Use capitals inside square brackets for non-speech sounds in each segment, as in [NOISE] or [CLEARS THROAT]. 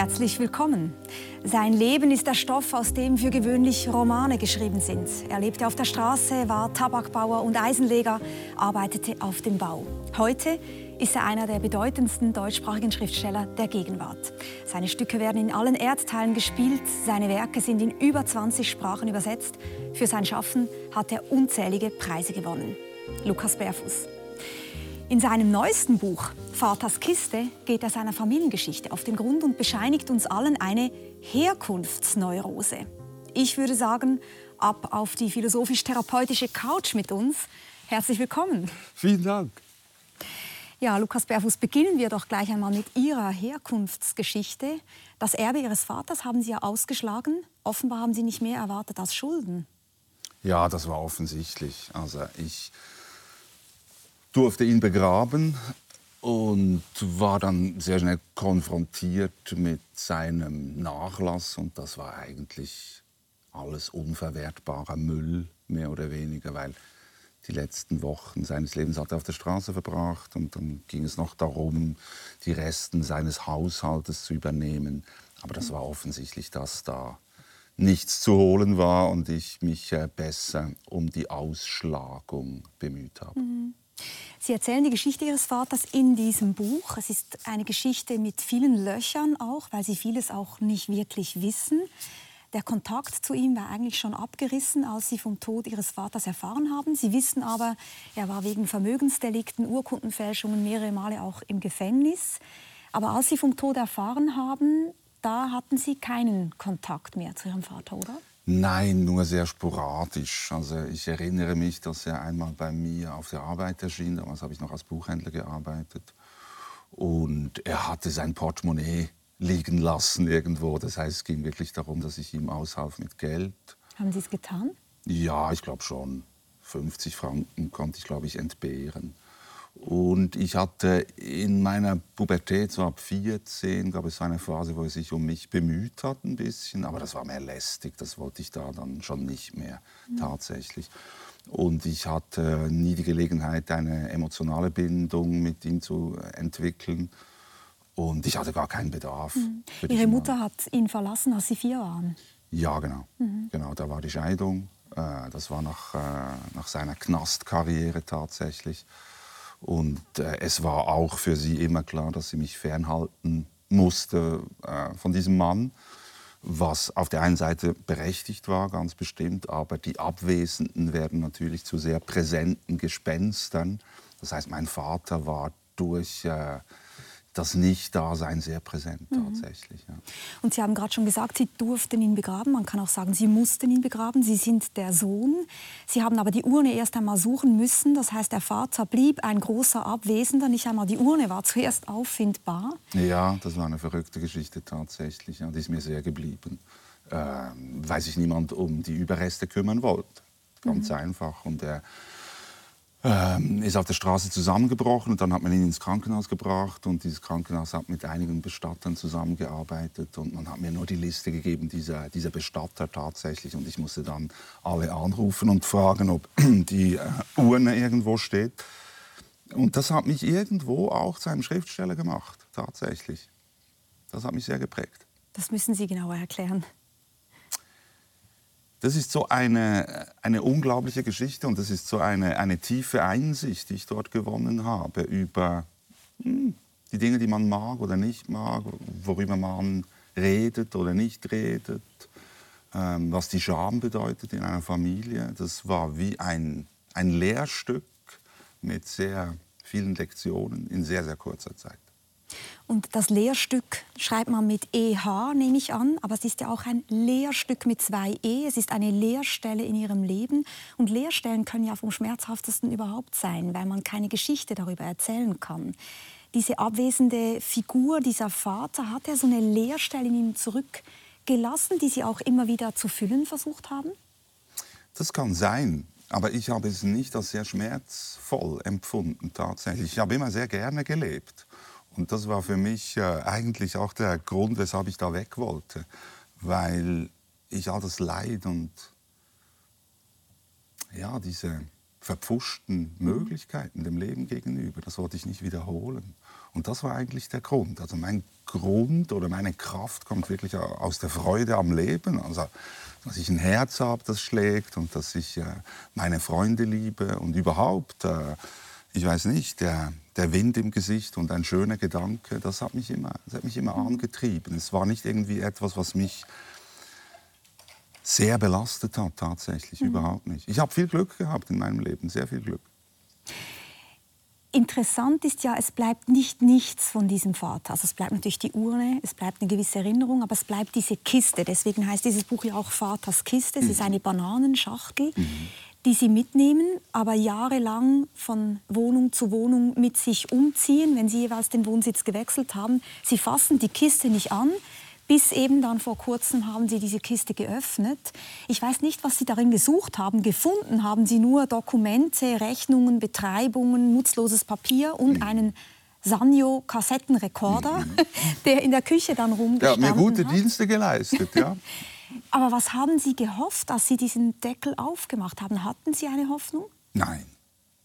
Herzlich willkommen. Sein Leben ist der Stoff, aus dem für gewöhnlich Romane geschrieben sind. Er lebte auf der Straße, war Tabakbauer und Eisenleger, arbeitete auf dem Bau. Heute ist er einer der bedeutendsten deutschsprachigen Schriftsteller der Gegenwart. Seine Stücke werden in allen Erdteilen gespielt, seine Werke sind in über 20 Sprachen übersetzt. Für sein Schaffen hat er unzählige Preise gewonnen. Lukas Bärfuß. In seinem neuesten Buch Vaters Kiste geht er seiner Familiengeschichte auf den Grund und bescheinigt uns allen eine Herkunftsneurose. Ich würde sagen, ab auf die philosophisch-therapeutische Couch mit uns. Herzlich willkommen. Vielen Dank. Ja, Lukas Berfuß, beginnen wir doch gleich einmal mit Ihrer Herkunftsgeschichte. Das Erbe Ihres Vaters haben Sie ja ausgeschlagen. Offenbar haben Sie nicht mehr erwartet als Schulden. Ja, das war offensichtlich. Also ich durfte ihn begraben und war dann sehr schnell konfrontiert mit seinem Nachlass und das war eigentlich alles unverwertbarer Müll, mehr oder weniger, weil die letzten Wochen seines Lebens hat er auf der Straße verbracht und dann ging es noch darum, die Resten seines Haushaltes zu übernehmen. Aber das war offensichtlich, dass da nichts zu holen war und ich mich äh, besser um die Ausschlagung bemüht habe. Mhm. Sie erzählen die Geschichte Ihres Vaters in diesem Buch. Es ist eine Geschichte mit vielen Löchern auch, weil Sie vieles auch nicht wirklich wissen. Der Kontakt zu ihm war eigentlich schon abgerissen, als Sie vom Tod Ihres Vaters erfahren haben. Sie wissen aber, er war wegen Vermögensdelikten, Urkundenfälschungen mehrere Male auch im Gefängnis. Aber als Sie vom Tod erfahren haben, da hatten Sie keinen Kontakt mehr zu Ihrem Vater, oder? Nein, nur sehr sporadisch. Also ich erinnere mich, dass er einmal bei mir auf der Arbeit erschien. Damals habe ich noch als Buchhändler gearbeitet. Und er hatte sein Portemonnaie liegen lassen irgendwo. Das heißt, es ging wirklich darum, dass ich ihm aushalf mit Geld. Haben Sie es getan? Ja, ich glaube schon. 50 Franken konnte ich, glaube ich, entbehren. Und ich hatte in meiner Pubertät, so ab 14, gab es eine Phase, wo er sich um mich bemüht hat ein bisschen. Aber das war mehr lästig, das wollte ich da dann schon nicht mehr mhm. tatsächlich. Und ich hatte nie die Gelegenheit, eine emotionale Bindung mit ihm zu entwickeln. Und ich hatte gar keinen Bedarf. Mhm. Ihre Mutter hat ihn verlassen, als Sie vier waren? Ja, genau. Mhm. genau da war die Scheidung. Äh, das war nach, äh, nach seiner Knastkarriere tatsächlich. Und äh, es war auch für sie immer klar, dass sie mich fernhalten musste äh, von diesem Mann, was auf der einen Seite berechtigt war, ganz bestimmt, aber die Abwesenden werden natürlich zu sehr präsenten Gespenstern. Das heißt, mein Vater war durch äh, das Nicht-Dasein sehr präsent mhm. tatsächlich. Ja. Und Sie haben gerade schon gesagt, Sie durften ihn begraben. Man kann auch sagen, Sie mussten ihn begraben. Sie sind der Sohn. Sie haben aber die Urne erst einmal suchen müssen. Das heißt, der Vater blieb ein großer Abwesender. Nicht einmal die Urne war zuerst auffindbar. Ja, das war eine verrückte Geschichte tatsächlich. Ja, die ist mir sehr geblieben, äh, weil sich niemand um die Überreste kümmern wollte. Ganz mhm. einfach. Und er ähm, ist auf der Straße zusammengebrochen und dann hat man ihn ins Krankenhaus gebracht und dieses Krankenhaus hat mit einigen Bestattern zusammengearbeitet und man hat mir nur die Liste gegeben dieser, dieser Bestatter tatsächlich und ich musste dann alle anrufen und fragen, ob [CLEARS THROAT] die äh, Urne irgendwo steht. Und das hat mich irgendwo auch zu einem Schriftsteller gemacht, tatsächlich. Das hat mich sehr geprägt. Das müssen Sie genauer erklären. Das ist so eine, eine unglaubliche Geschichte und das ist so eine, eine tiefe Einsicht, die ich dort gewonnen habe über hm, die Dinge, die man mag oder nicht mag, worüber man redet oder nicht redet, ähm, was die Scham bedeutet in einer Familie. Das war wie ein, ein Lehrstück mit sehr vielen Lektionen in sehr, sehr kurzer Zeit. Und das Lehrstück schreibt man mit EH, nehme ich an, aber es ist ja auch ein Lehrstück mit zwei E. Es ist eine Lehrstelle in ihrem Leben. Und Lehrstellen können ja vom schmerzhaftesten überhaupt sein, weil man keine Geschichte darüber erzählen kann. Diese abwesende Figur, dieser Vater, hat er so eine Lehrstelle in ihm zurückgelassen, die Sie auch immer wieder zu füllen versucht haben? Das kann sein. Aber ich habe es nicht als sehr schmerzvoll empfunden tatsächlich. Ich habe immer sehr gerne gelebt. Und das war für mich äh, eigentlich auch der Grund, weshalb ich da weg wollte. Weil ich all das Leid und ja, diese, verpfuschten Möglichkeiten dem Leben gegenüber. Das wollte ich nicht wiederholen. Und das war eigentlich der Grund. Also mein Grund oder meine Kraft kommt wirklich aus der Freude am Leben. Also dass ich ein Herz habe, das schlägt und dass ich äh, meine Freunde liebe und überhaupt, äh, ich weiß nicht, der, der Wind im Gesicht und ein schöner Gedanke, das hat mich immer, das hat mich immer angetrieben. Es war nicht irgendwie etwas, was mich sehr belastet hat, tatsächlich, mhm. überhaupt nicht. Ich habe viel Glück gehabt in meinem Leben, sehr viel Glück. Interessant ist ja, es bleibt nicht nichts von diesem Vater. Also es bleibt natürlich die Urne, es bleibt eine gewisse Erinnerung, aber es bleibt diese Kiste. Deswegen heißt dieses Buch ja auch Vaters Kiste. Es mhm. ist eine Bananenschachtel, mhm. Die Sie mitnehmen, aber jahrelang von Wohnung zu Wohnung mit sich umziehen, wenn Sie jeweils den Wohnsitz gewechselt haben. Sie fassen die Kiste nicht an, bis eben dann vor kurzem haben Sie diese Kiste geöffnet. Ich weiß nicht, was Sie darin gesucht haben. Gefunden haben Sie nur Dokumente, Rechnungen, Betreibungen, nutzloses Papier und mhm. einen Sanyo-Kassettenrekorder, mhm. [LAUGHS] der in der Küche dann rumgestanden hat. Ja, mir gute hat. Dienste geleistet, ja. [LAUGHS] Aber was haben Sie gehofft, als Sie diesen Deckel aufgemacht haben? Hatten Sie eine Hoffnung? Nein.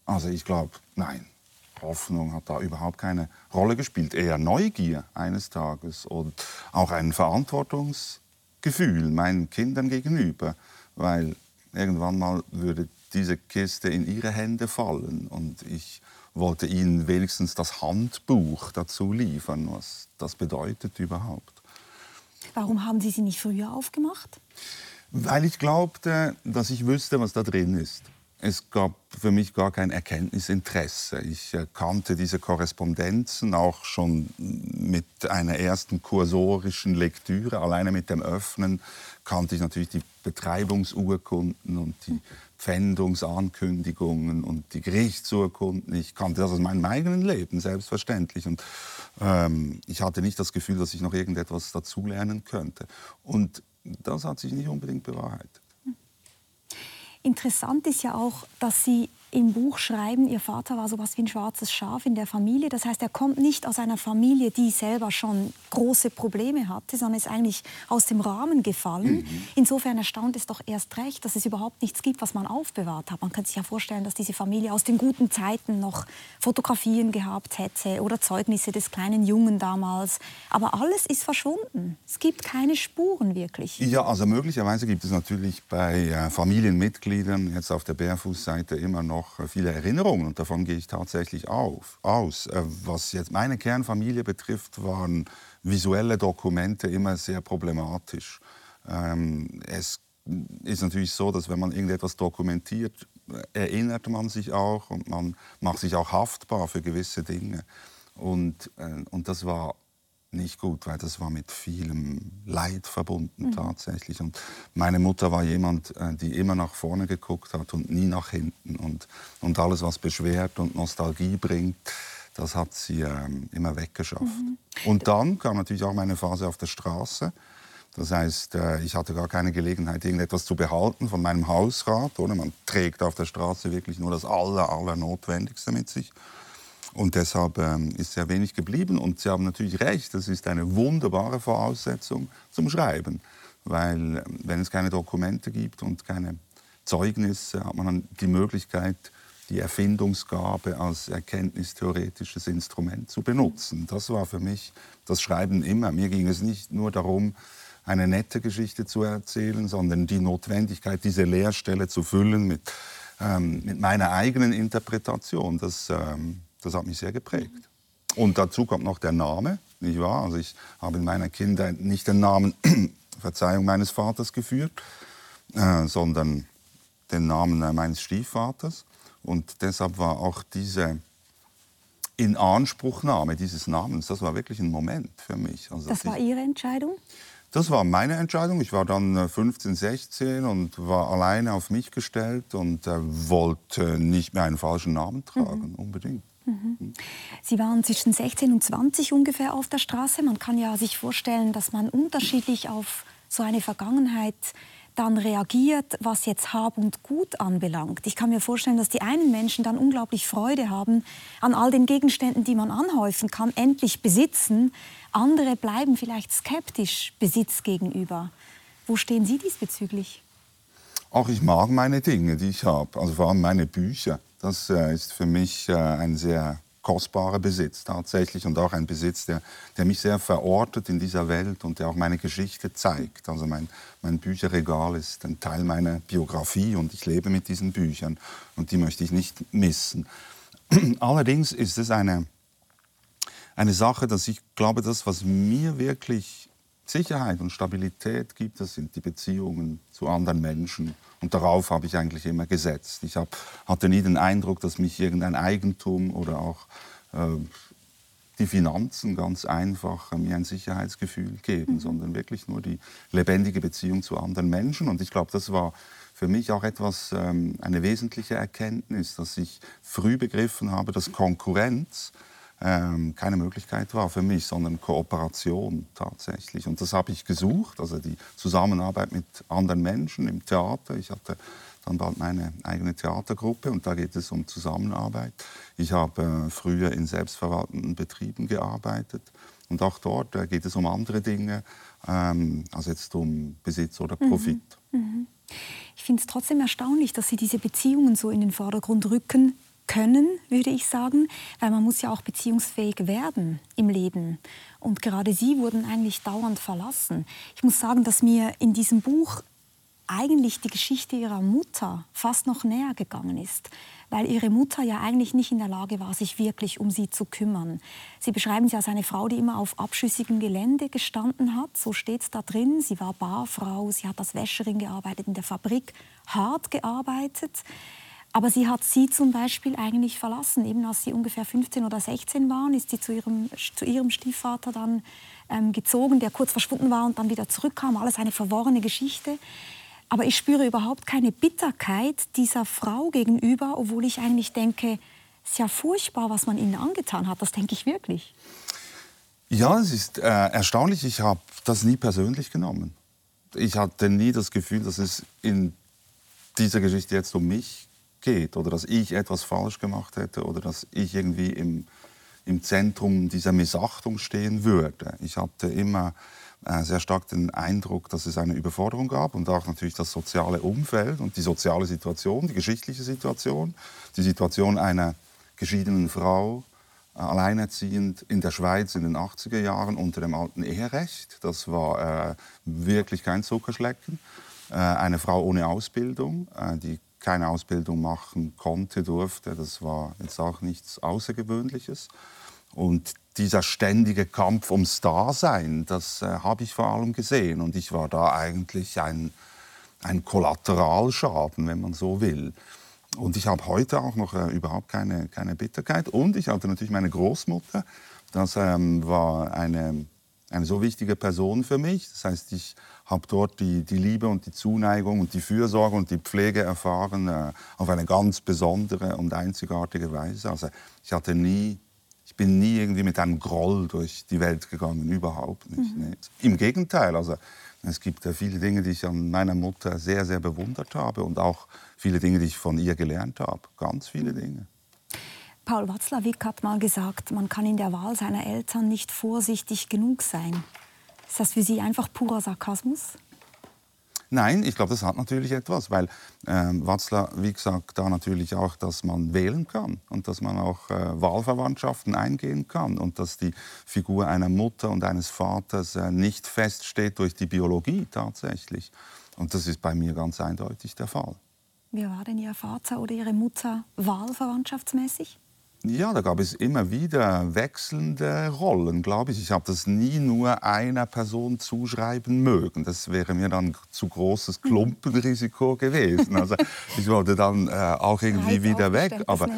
Also ich glaube, nein. Hoffnung hat da überhaupt keine Rolle gespielt. Eher Neugier eines Tages und auch ein Verantwortungsgefühl meinen Kindern gegenüber, weil irgendwann mal würde diese Kiste in ihre Hände fallen und ich wollte ihnen wenigstens das Handbuch dazu liefern, was das bedeutet überhaupt. Warum haben Sie sie nicht früher aufgemacht? Weil ich glaubte, dass ich wüsste, was da drin ist. Es gab für mich gar kein Erkenntnisinteresse. Ich äh, kannte diese Korrespondenzen auch schon mit einer ersten kursorischen Lektüre. Alleine mit dem Öffnen kannte ich natürlich die Betreibungsurkunden und die Pfändungsankündigungen und die Gerichtsurkunden. Ich kannte das aus meinem eigenen Leben, selbstverständlich. Und ähm, ich hatte nicht das Gefühl, dass ich noch irgendetwas dazulernen könnte. Und das hat sich nicht unbedingt bewahrheitet. Interessant ist ja auch, dass Sie im Buch schreiben, Ihr Vater war so was wie ein schwarzes Schaf in der Familie. Das heißt, er kommt nicht aus einer Familie, die selber schon große Probleme hatte, sondern ist eigentlich aus dem Rahmen gefallen. Mhm. Insofern erstaunt es doch erst recht, dass es überhaupt nichts gibt, was man aufbewahrt hat. Man könnte sich ja vorstellen, dass diese Familie aus den guten Zeiten noch Fotografien gehabt hätte oder Zeugnisse des kleinen Jungen damals. Aber alles ist verschwunden. Es gibt keine Spuren wirklich. Ja, also möglicherweise gibt es natürlich bei äh, Familienmitgliedern jetzt auf der Bärfußseite immer noch noch äh, viele Erinnerungen und davon gehe ich tatsächlich auf, aus. Äh, was jetzt meine Kernfamilie betrifft, waren visuelle Dokumente immer sehr problematisch. Ähm, es ist natürlich so, dass wenn man irgendetwas dokumentiert, äh, erinnert man sich auch und man macht sich auch haftbar für gewisse Dinge. Und, und das war nicht gut, weil das war mit vielem Leid verbunden mhm. tatsächlich. Und meine Mutter war jemand, äh, die immer nach vorne geguckt hat und nie nach hinten. Und, und alles, was beschwert und Nostalgie bringt, das hat sie ähm, immer weggeschafft. Mhm. Und dann kam natürlich auch meine Phase auf der Straße. Das heißt, äh, ich hatte gar keine Gelegenheit, irgendetwas zu behalten von meinem Hausrat. Oder? Man trägt auf der Straße wirklich nur das Aller, Aller Notwendigste mit sich. Und deshalb ähm, ist sehr wenig geblieben. Und Sie haben natürlich recht, das ist eine wunderbare Voraussetzung zum Schreiben. Weil ähm, wenn es keine Dokumente gibt und keine Zeugnisse, hat man dann die Möglichkeit, die Erfindungsgabe als erkenntnistheoretisches Instrument zu benutzen. Das war für mich das Schreiben immer. Mir ging es nicht nur darum, eine nette Geschichte zu erzählen, sondern die Notwendigkeit, diese Leerstelle zu füllen mit, ähm, mit meiner eigenen Interpretation. Das, ähm, das hat mich sehr geprägt. Und dazu kommt noch der Name, nicht wahr? Also ich habe in meiner Kindheit nicht den Namen, [CLEARS THROAT] Verzeihung, meines Vaters geführt, äh, sondern den Namen äh, meines Stiefvaters. Und deshalb war auch diese Inanspruchnahme dieses Namens, das war wirklich ein Moment für mich. Also das war Ihre Entscheidung? Das war meine Entscheidung. Ich war dann 15, äh, 16 und war alleine auf mich gestellt und äh, wollte nicht mehr einen falschen Namen tragen, mhm. unbedingt. Sie waren zwischen 16 und 20 ungefähr auf der Straße. Man kann ja sich vorstellen, dass man unterschiedlich auf so eine Vergangenheit dann reagiert, was jetzt Hab und Gut anbelangt. Ich kann mir vorstellen, dass die einen Menschen dann unglaublich Freude haben an all den Gegenständen, die man anhäufen kann, endlich besitzen. Andere bleiben vielleicht skeptisch Besitz gegenüber. Wo stehen Sie diesbezüglich? Auch ich mag meine Dinge, die ich habe, also vor allem meine Bücher. Das äh, ist für mich äh, ein sehr kostbarer Besitz tatsächlich und auch ein Besitz, der, der mich sehr verortet in dieser Welt und der auch meine Geschichte zeigt. Also mein, mein Bücherregal ist ein Teil meiner Biografie und ich lebe mit diesen Büchern und die möchte ich nicht missen. [CLEARS THROAT] Allerdings ist es eine, eine Sache, dass ich glaube, das, was mir wirklich Sicherheit und Stabilität gibt, das sind die Beziehungen zu anderen Menschen. Und darauf habe ich eigentlich immer gesetzt. Ich hab, hatte nie den Eindruck, dass mich irgendein Eigentum oder auch äh, die Finanzen ganz einfach äh, mir ein Sicherheitsgefühl geben, mhm. sondern wirklich nur die lebendige Beziehung zu anderen Menschen. Und ich glaube, das war für mich auch etwas, ähm, eine wesentliche Erkenntnis, dass ich früh begriffen habe, dass Konkurrenz ähm, keine Möglichkeit war für mich, sondern Kooperation tatsächlich. Und das habe ich gesucht, also die Zusammenarbeit mit anderen Menschen im Theater. Ich hatte dann bald meine eigene Theatergruppe und da geht es um Zusammenarbeit. Ich habe äh, früher in selbstverwaltenden Betrieben gearbeitet und auch dort äh, geht es um andere Dinge, ähm, als jetzt um Besitz oder mhm. Profit. Mhm. Mhm. Ich finde es trotzdem erstaunlich, dass Sie diese Beziehungen so in den Vordergrund rücken, können, würde ich sagen, weil man muss ja auch beziehungsfähig werden im Leben. Und gerade Sie wurden eigentlich dauernd verlassen. Ich muss sagen, dass mir in diesem Buch eigentlich die Geschichte ihrer Mutter fast noch näher gegangen ist, weil ihre Mutter ja eigentlich nicht in der Lage war, sich wirklich um sie zu kümmern. Sie beschreiben sie als eine Frau, die immer auf abschüssigem Gelände gestanden hat. So steht es da drin. Sie war Barfrau, sie hat als Wäscherin gearbeitet, in der Fabrik hart gearbeitet. Aber sie hat sie zum Beispiel eigentlich verlassen. Eben als sie ungefähr 15 oder 16 waren, ist sie zu ihrem, zu ihrem Stiefvater dann ähm, gezogen, der kurz verschwunden war und dann wieder zurückkam. Alles eine verworrene Geschichte. Aber ich spüre überhaupt keine Bitterkeit dieser Frau gegenüber, obwohl ich eigentlich denke, es ist ja furchtbar, was man ihnen angetan hat. Das denke ich wirklich. Ja, es ist äh, erstaunlich. Ich habe das nie persönlich genommen. Ich hatte nie das Gefühl, dass es in dieser Geschichte jetzt um mich geht oder dass ich etwas falsch gemacht hätte oder dass ich irgendwie im, im Zentrum dieser Missachtung stehen würde. Ich hatte immer äh, sehr stark den Eindruck, dass es eine Überforderung gab und auch natürlich das soziale Umfeld und die soziale Situation, die geschichtliche Situation, die Situation einer geschiedenen Frau, äh, alleinerziehend in der Schweiz in den 80er Jahren unter dem alten Eherecht. Das war äh, wirklich kein Zuckerschlecken. Äh, eine Frau ohne Ausbildung, äh, die keine Ausbildung machen konnte, durfte. Das war jetzt auch nichts Außergewöhnliches. Und dieser ständige Kampf ums Dasein, das äh, habe ich vor allem gesehen. Und ich war da eigentlich ein, ein Kollateralschaden, wenn man so will. Und ich habe heute auch noch äh, überhaupt keine, keine Bitterkeit. Und ich hatte natürlich meine Großmutter. Das ähm, war eine, eine so wichtige Person für mich. Das heißt, ich habe dort die, die Liebe und die Zuneigung und die Fürsorge und die Pflege erfahren äh, auf eine ganz besondere und einzigartige Weise. Also ich hatte nie, ich bin nie irgendwie mit einem Groll durch die Welt gegangen, überhaupt nicht. Mhm. Nee. Im Gegenteil, also es gibt ja viele Dinge, die ich an meiner Mutter sehr, sehr bewundert habe und auch viele Dinge, die ich von ihr gelernt habe. Ganz viele mhm. Dinge. Paul Watzlawick hat mal gesagt, man kann in der Wahl seiner Eltern nicht vorsichtig genug sein. Ist das für Sie einfach purer Sarkasmus? Nein, ich glaube, das hat natürlich etwas, weil äh, Watzler, wie gesagt, da natürlich auch, dass man wählen kann und dass man auch äh, Wahlverwandtschaften eingehen kann und dass die Figur einer Mutter und eines Vaters äh, nicht feststeht durch die Biologie tatsächlich. Und das ist bei mir ganz eindeutig der Fall. Wie war denn Ihr Vater oder Ihre Mutter wahlverwandtschaftsmäßig? Ja, da gab es immer wieder wechselnde Rollen, glaube ich. Ich habe das nie nur einer Person zuschreiben mögen. Das wäre mir dann zu großes Klumpenrisiko gewesen. Also ich wollte dann äh, auch irgendwie wieder weg. Aber,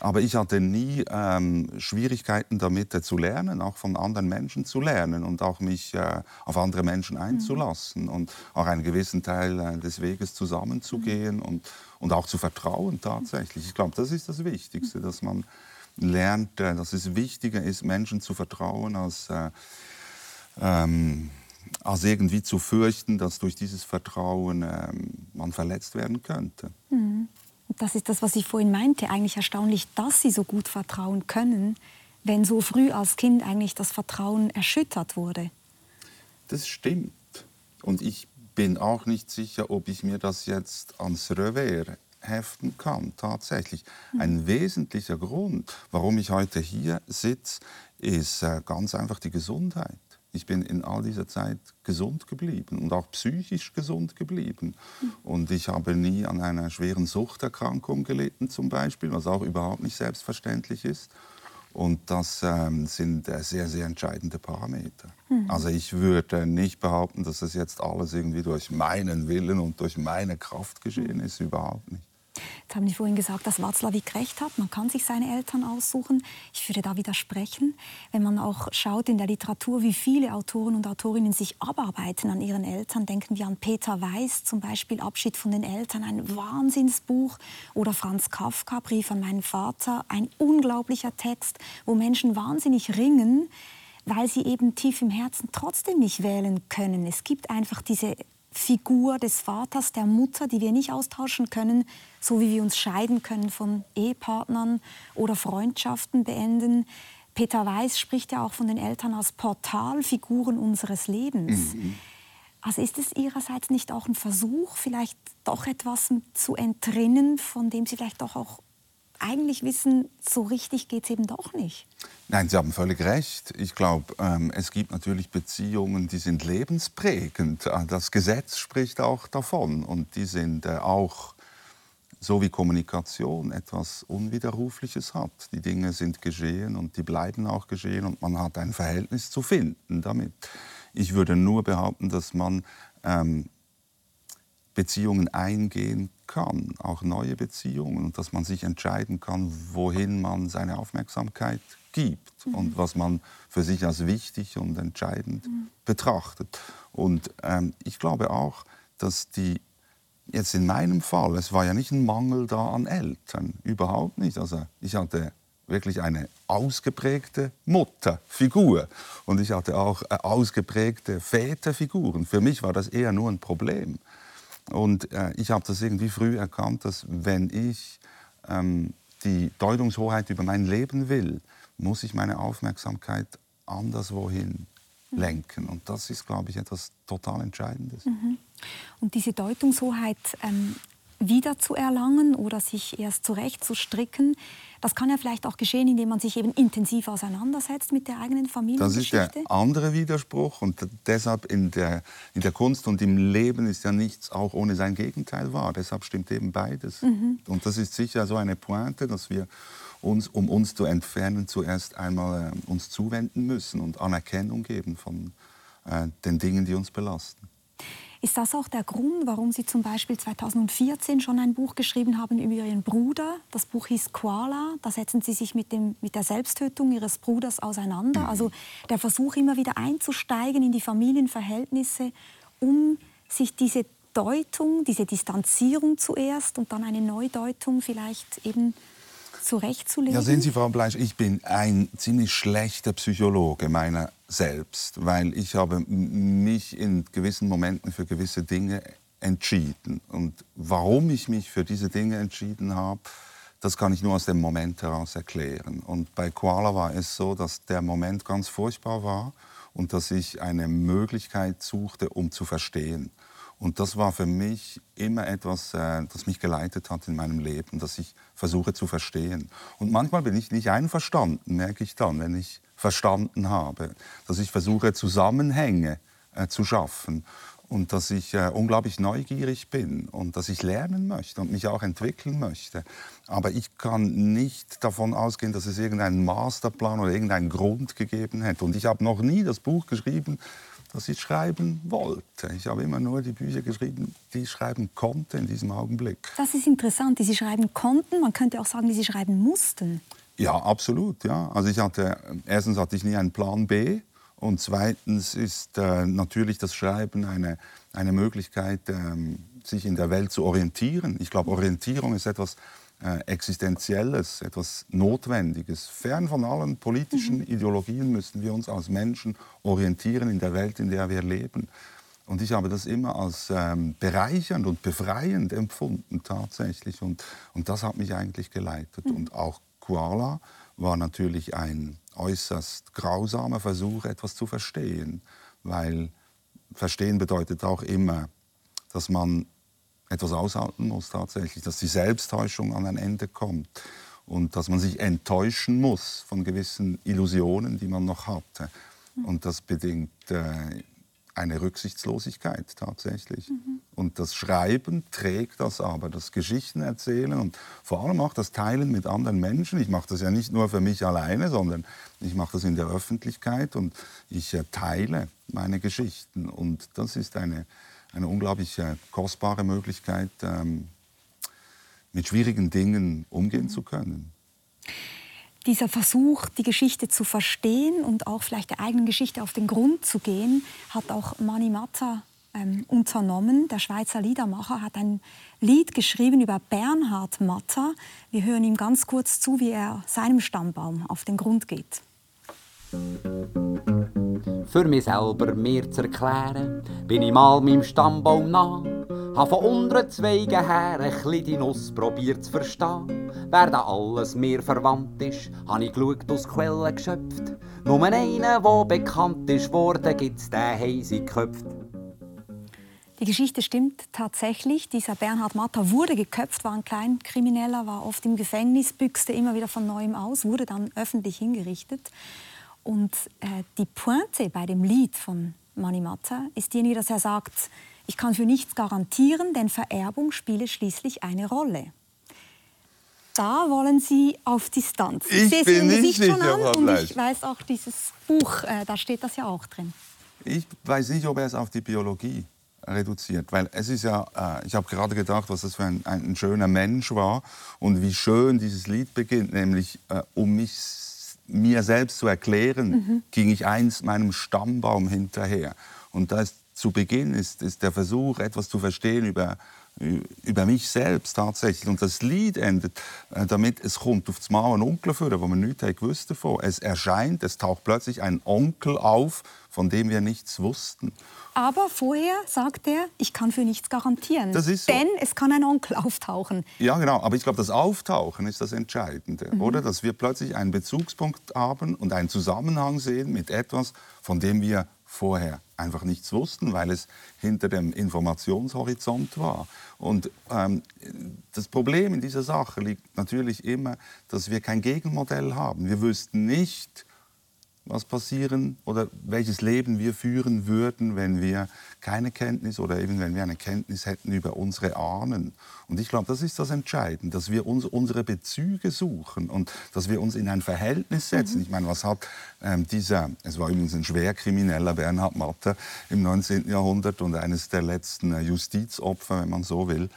aber ich hatte nie ähm, Schwierigkeiten damit äh, zu lernen, auch von anderen Menschen zu lernen und auch mich äh, auf andere Menschen einzulassen mhm. und auch einen gewissen Teil äh, des Weges zusammenzugehen mhm. und, und auch zu vertrauen tatsächlich. Ich glaube, das ist das Wichtigste, dass man lernt, äh, dass es wichtiger ist, Menschen zu vertrauen, als, äh, ähm, als irgendwie zu fürchten, dass durch dieses Vertrauen ähm, man verletzt werden könnte. Mhm. Das ist das, was ich vorhin meinte. Eigentlich erstaunlich, dass Sie so gut vertrauen können, wenn so früh als Kind eigentlich das Vertrauen erschüttert wurde. Das stimmt. Und ich bin auch nicht sicher, ob ich mir das jetzt ans Revers heften kann, tatsächlich. Mhm. Ein wesentlicher Grund, warum ich heute hier sitze, ist äh, ganz einfach die Gesundheit. Ich bin in all dieser Zeit gesund geblieben und auch psychisch gesund geblieben. Und ich habe nie an einer schweren Suchterkrankung gelitten zum Beispiel, was auch überhaupt nicht selbstverständlich ist. Und das ähm, sind äh, sehr, sehr entscheidende Parameter. Mhm. Also ich würde nicht behaupten, dass das jetzt alles irgendwie durch meinen Willen und durch meine Kraft geschehen ist, überhaupt nicht. Jetzt haben Sie vorhin gesagt, dass Watzlawick recht hat. Man kann sich seine Eltern aussuchen. Ich würde da widersprechen. Wenn man auch schaut in der Literatur, wie viele Autoren und Autorinnen sich abarbeiten an ihren Eltern, denken wir an Peter Weiß, zum Beispiel Abschied von den Eltern, ein Wahnsinnsbuch. Oder Franz Kafka, Brief an meinen Vater, ein unglaublicher Text, wo Menschen wahnsinnig ringen, weil sie eben tief im Herzen trotzdem nicht wählen können. Es gibt einfach diese Figur des Vaters, der Mutter, die wir nicht austauschen können, so wie wir uns scheiden können von Ehepartnern oder Freundschaften beenden. Peter Weiß spricht ja auch von den Eltern als Portalfiguren unseres Lebens. Mhm. Also ist es Ihrerseits nicht auch ein Versuch, vielleicht doch etwas zu entrinnen, von dem Sie vielleicht doch auch eigentlich wissen, so richtig geht es eben doch nicht. Nein, Sie haben völlig recht. Ich glaube, ähm, es gibt natürlich Beziehungen, die sind lebensprägend. Äh, das Gesetz spricht auch davon und die sind äh, auch so wie Kommunikation etwas Unwiderrufliches hat. Die Dinge sind geschehen und die bleiben auch geschehen und man hat ein Verhältnis zu finden damit. Ich würde nur behaupten, dass man ähm, Beziehungen eingehen kann, auch neue Beziehungen, und dass man sich entscheiden kann, wohin man seine Aufmerksamkeit gibt mhm. und was man für sich als wichtig und entscheidend mhm. betrachtet. Und ähm, ich glaube auch, dass die jetzt in meinem Fall, es war ja nicht ein Mangel da an Eltern, überhaupt nicht. Also ich hatte wirklich eine ausgeprägte Mutterfigur und ich hatte auch äh, ausgeprägte Väterfiguren. Für mich war das eher nur ein Problem. Und äh, ich habe das irgendwie früh erkannt, dass wenn ich ähm, die Deutungshoheit über mein Leben will, muss ich meine Aufmerksamkeit anderswohin mhm. lenken. Und das ist, glaube ich, etwas total Entscheidendes. Mhm. Und diese Deutungshoheit ähm, wieder zu erlangen oder sich erst zurechtzustricken, das kann ja vielleicht auch geschehen, indem man sich eben intensiv auseinandersetzt mit der eigenen Familiengeschichte. Das ist der andere Widerspruch und deshalb in der, in der Kunst und im Leben ist ja nichts auch ohne sein Gegenteil wahr. Deshalb stimmt eben beides. Mhm. Und das ist sicher so eine Pointe, dass wir uns, um uns zu entfernen, zuerst einmal äh, uns zuwenden müssen und Anerkennung geben von äh, den Dingen, die uns belasten. Ist das auch der Grund, warum Sie zum Beispiel 2014 schon ein Buch geschrieben haben über Ihren Bruder? Das Buch hieß Koala. Da setzen Sie sich mit, dem, mit der Selbsttötung Ihres Bruders auseinander. Also der Versuch, immer wieder einzusteigen in die Familienverhältnisse, um sich diese Deutung, diese Distanzierung zuerst und dann eine Neudeutung vielleicht eben zurechtzulegen? Ja, sehen Sie, Frau Bleisch, ich bin ein ziemlich schlechter Psychologe meiner selbst, weil ich habe mich in gewissen Momenten für gewisse Dinge entschieden. Und warum ich mich für diese Dinge entschieden habe, das kann ich nur aus dem Moment heraus erklären. Und bei Koala war es so, dass der Moment ganz furchtbar war und dass ich eine Möglichkeit suchte, um zu verstehen. Und das war für mich immer etwas, äh, das mich geleitet hat in meinem Leben, dass ich versuche zu verstehen. Und manchmal bin ich nicht einverstanden, merke ich dann, wenn ich verstanden habe, dass ich versuche, Zusammenhänge äh, zu schaffen und dass ich äh, unglaublich neugierig bin und dass ich lernen möchte und mich auch entwickeln möchte. Aber ich kann nicht davon ausgehen, dass es irgendeinen Masterplan oder irgendeinen Grund gegeben hätte. Und ich habe noch nie das Buch geschrieben, das ich schreiben wollte. Ich habe immer nur die Bücher geschrieben, die ich schreiben konnte in diesem Augenblick. Das ist interessant, die Sie schreiben konnten. Man könnte auch sagen, die Sie schreiben mussten. Ja, absolut. Ja. Also ich hatte, erstens hatte ich nie einen Plan B. Und zweitens ist äh, natürlich das Schreiben eine, eine Möglichkeit, ähm, sich in der Welt zu orientieren. Ich glaube, Orientierung ist etwas, äh, Existenzielles, etwas Notwendiges. Fern von allen politischen mhm. Ideologien müssen wir uns als Menschen orientieren in der Welt, in der wir leben. Und ich habe das immer als ähm, bereichernd und befreiend empfunden tatsächlich. Und, und das hat mich eigentlich geleitet. Mhm. Und auch Koala war natürlich ein äußerst grausamer Versuch, etwas zu verstehen. Weil verstehen bedeutet auch immer dass man etwas aushalten muss tatsächlich, dass die Selbsttäuschung an ein Ende kommt und dass man sich enttäuschen muss von gewissen Illusionen, die man noch hatte. Und das bedingt äh, eine Rücksichtslosigkeit tatsächlich. Mhm. Und das Schreiben trägt das aber, das Geschichten erzählen und vor allem auch das Teilen mit anderen Menschen. Ich mache das ja nicht nur für mich alleine, sondern ich mache das in der Öffentlichkeit und ich äh, teile meine Geschichten. Und das ist eine, eine unglaublich äh, kostbare Möglichkeit, ähm, mit schwierigen Dingen umgehen mhm. zu können dieser Versuch, die Geschichte zu verstehen und auch vielleicht der eigenen Geschichte auf den Grund zu gehen, hat auch Mani Matta ähm, unternommen. Der Schweizer Liedermacher hat ein Lied geschrieben über Bernhard Matta. Wir hören ihm ganz kurz zu, wie er seinem Stammbaum auf den Grund geht. Für mich selber mir zu erklären, bin ich mal meinem Stammbaum nah. Hab von unteren Zweigen her ein bisschen die Nuss probiert zu verstehen. Wer da alles mir verwandt ist, hab ich geschaut aus Quellen geschöpft. Nur einen, der bekannt ist worden, gibt's den heisig geköpft. Die Geschichte stimmt tatsächlich. Dieser Bernhard Matter wurde geköpft, war ein Kleinkrimineller, war oft im Gefängnis, büchste immer wieder von neuem aus, wurde dann öffentlich hingerichtet. Und äh, die Pointe bei dem Lied von Mani Matter ist diejenige, dass er sagt, ich kann für nichts garantieren, denn Vererbung spiele schließlich eine Rolle da wollen Sie auf Distanz. Ich, ich sehe Sie im Gesicht schon an und ich weiß auch, dieses Buch, äh, da steht das ja auch drin. Ich weiß nicht, ob er es auf die Biologie reduziert, weil es ist ja, äh, ich habe gerade gedacht, was das für ein, ein, schöner Mensch war und wie schön dieses Lied beginnt, nämlich äh, um mich mir selbst zu erklären, mhm. ging ich einst meinem Stammbaum hinterher. Und das zu Beginn ist, ist der Versuch, etwas zu verstehen über über mich selbst tatsächlich. Und das Lied endet äh, damit, es kommt auf das Mal ein Onkel vor, wo man nichts gewusst davon. Es erscheint, es taucht plötzlich ein Onkel auf, von dem wir nichts wussten. Aber vorher sagt er, ich kann für nichts garantieren. Das ist so. Denn es kann ein Onkel [LAUGHS] auftauchen. Ja, genau. Aber ich glaube, das Auftauchen ist das Entscheidende. Mhm. Oder? Dass wir plötzlich einen Bezugspunkt haben und einen Zusammenhang sehen mit etwas, von dem wir vorher einfach nichts wussten, weil es hinter dem Informationshorizont war. Und ähm, das Problem in dieser Sache liegt natürlich immer, dass wir kein Gegenmodell haben. Wir wüssten nicht, was passieren oder welches Leben wir führen würden, wenn wir keine Kenntnis oder eben wenn wir eine Kenntnis hätten über unsere Ahnen. Und ich glaube, das ist das Entscheidende, dass wir uns, unsere Bezüge suchen und dass wir uns in ein Verhältnis setzen. Mhm. Ich meine, was hat ähm, dieser, es war übrigens ein schwerkrimineller Bernhard Matter im 19. Jahrhundert und eines der letzten äh, Justizopfer, wenn man so will,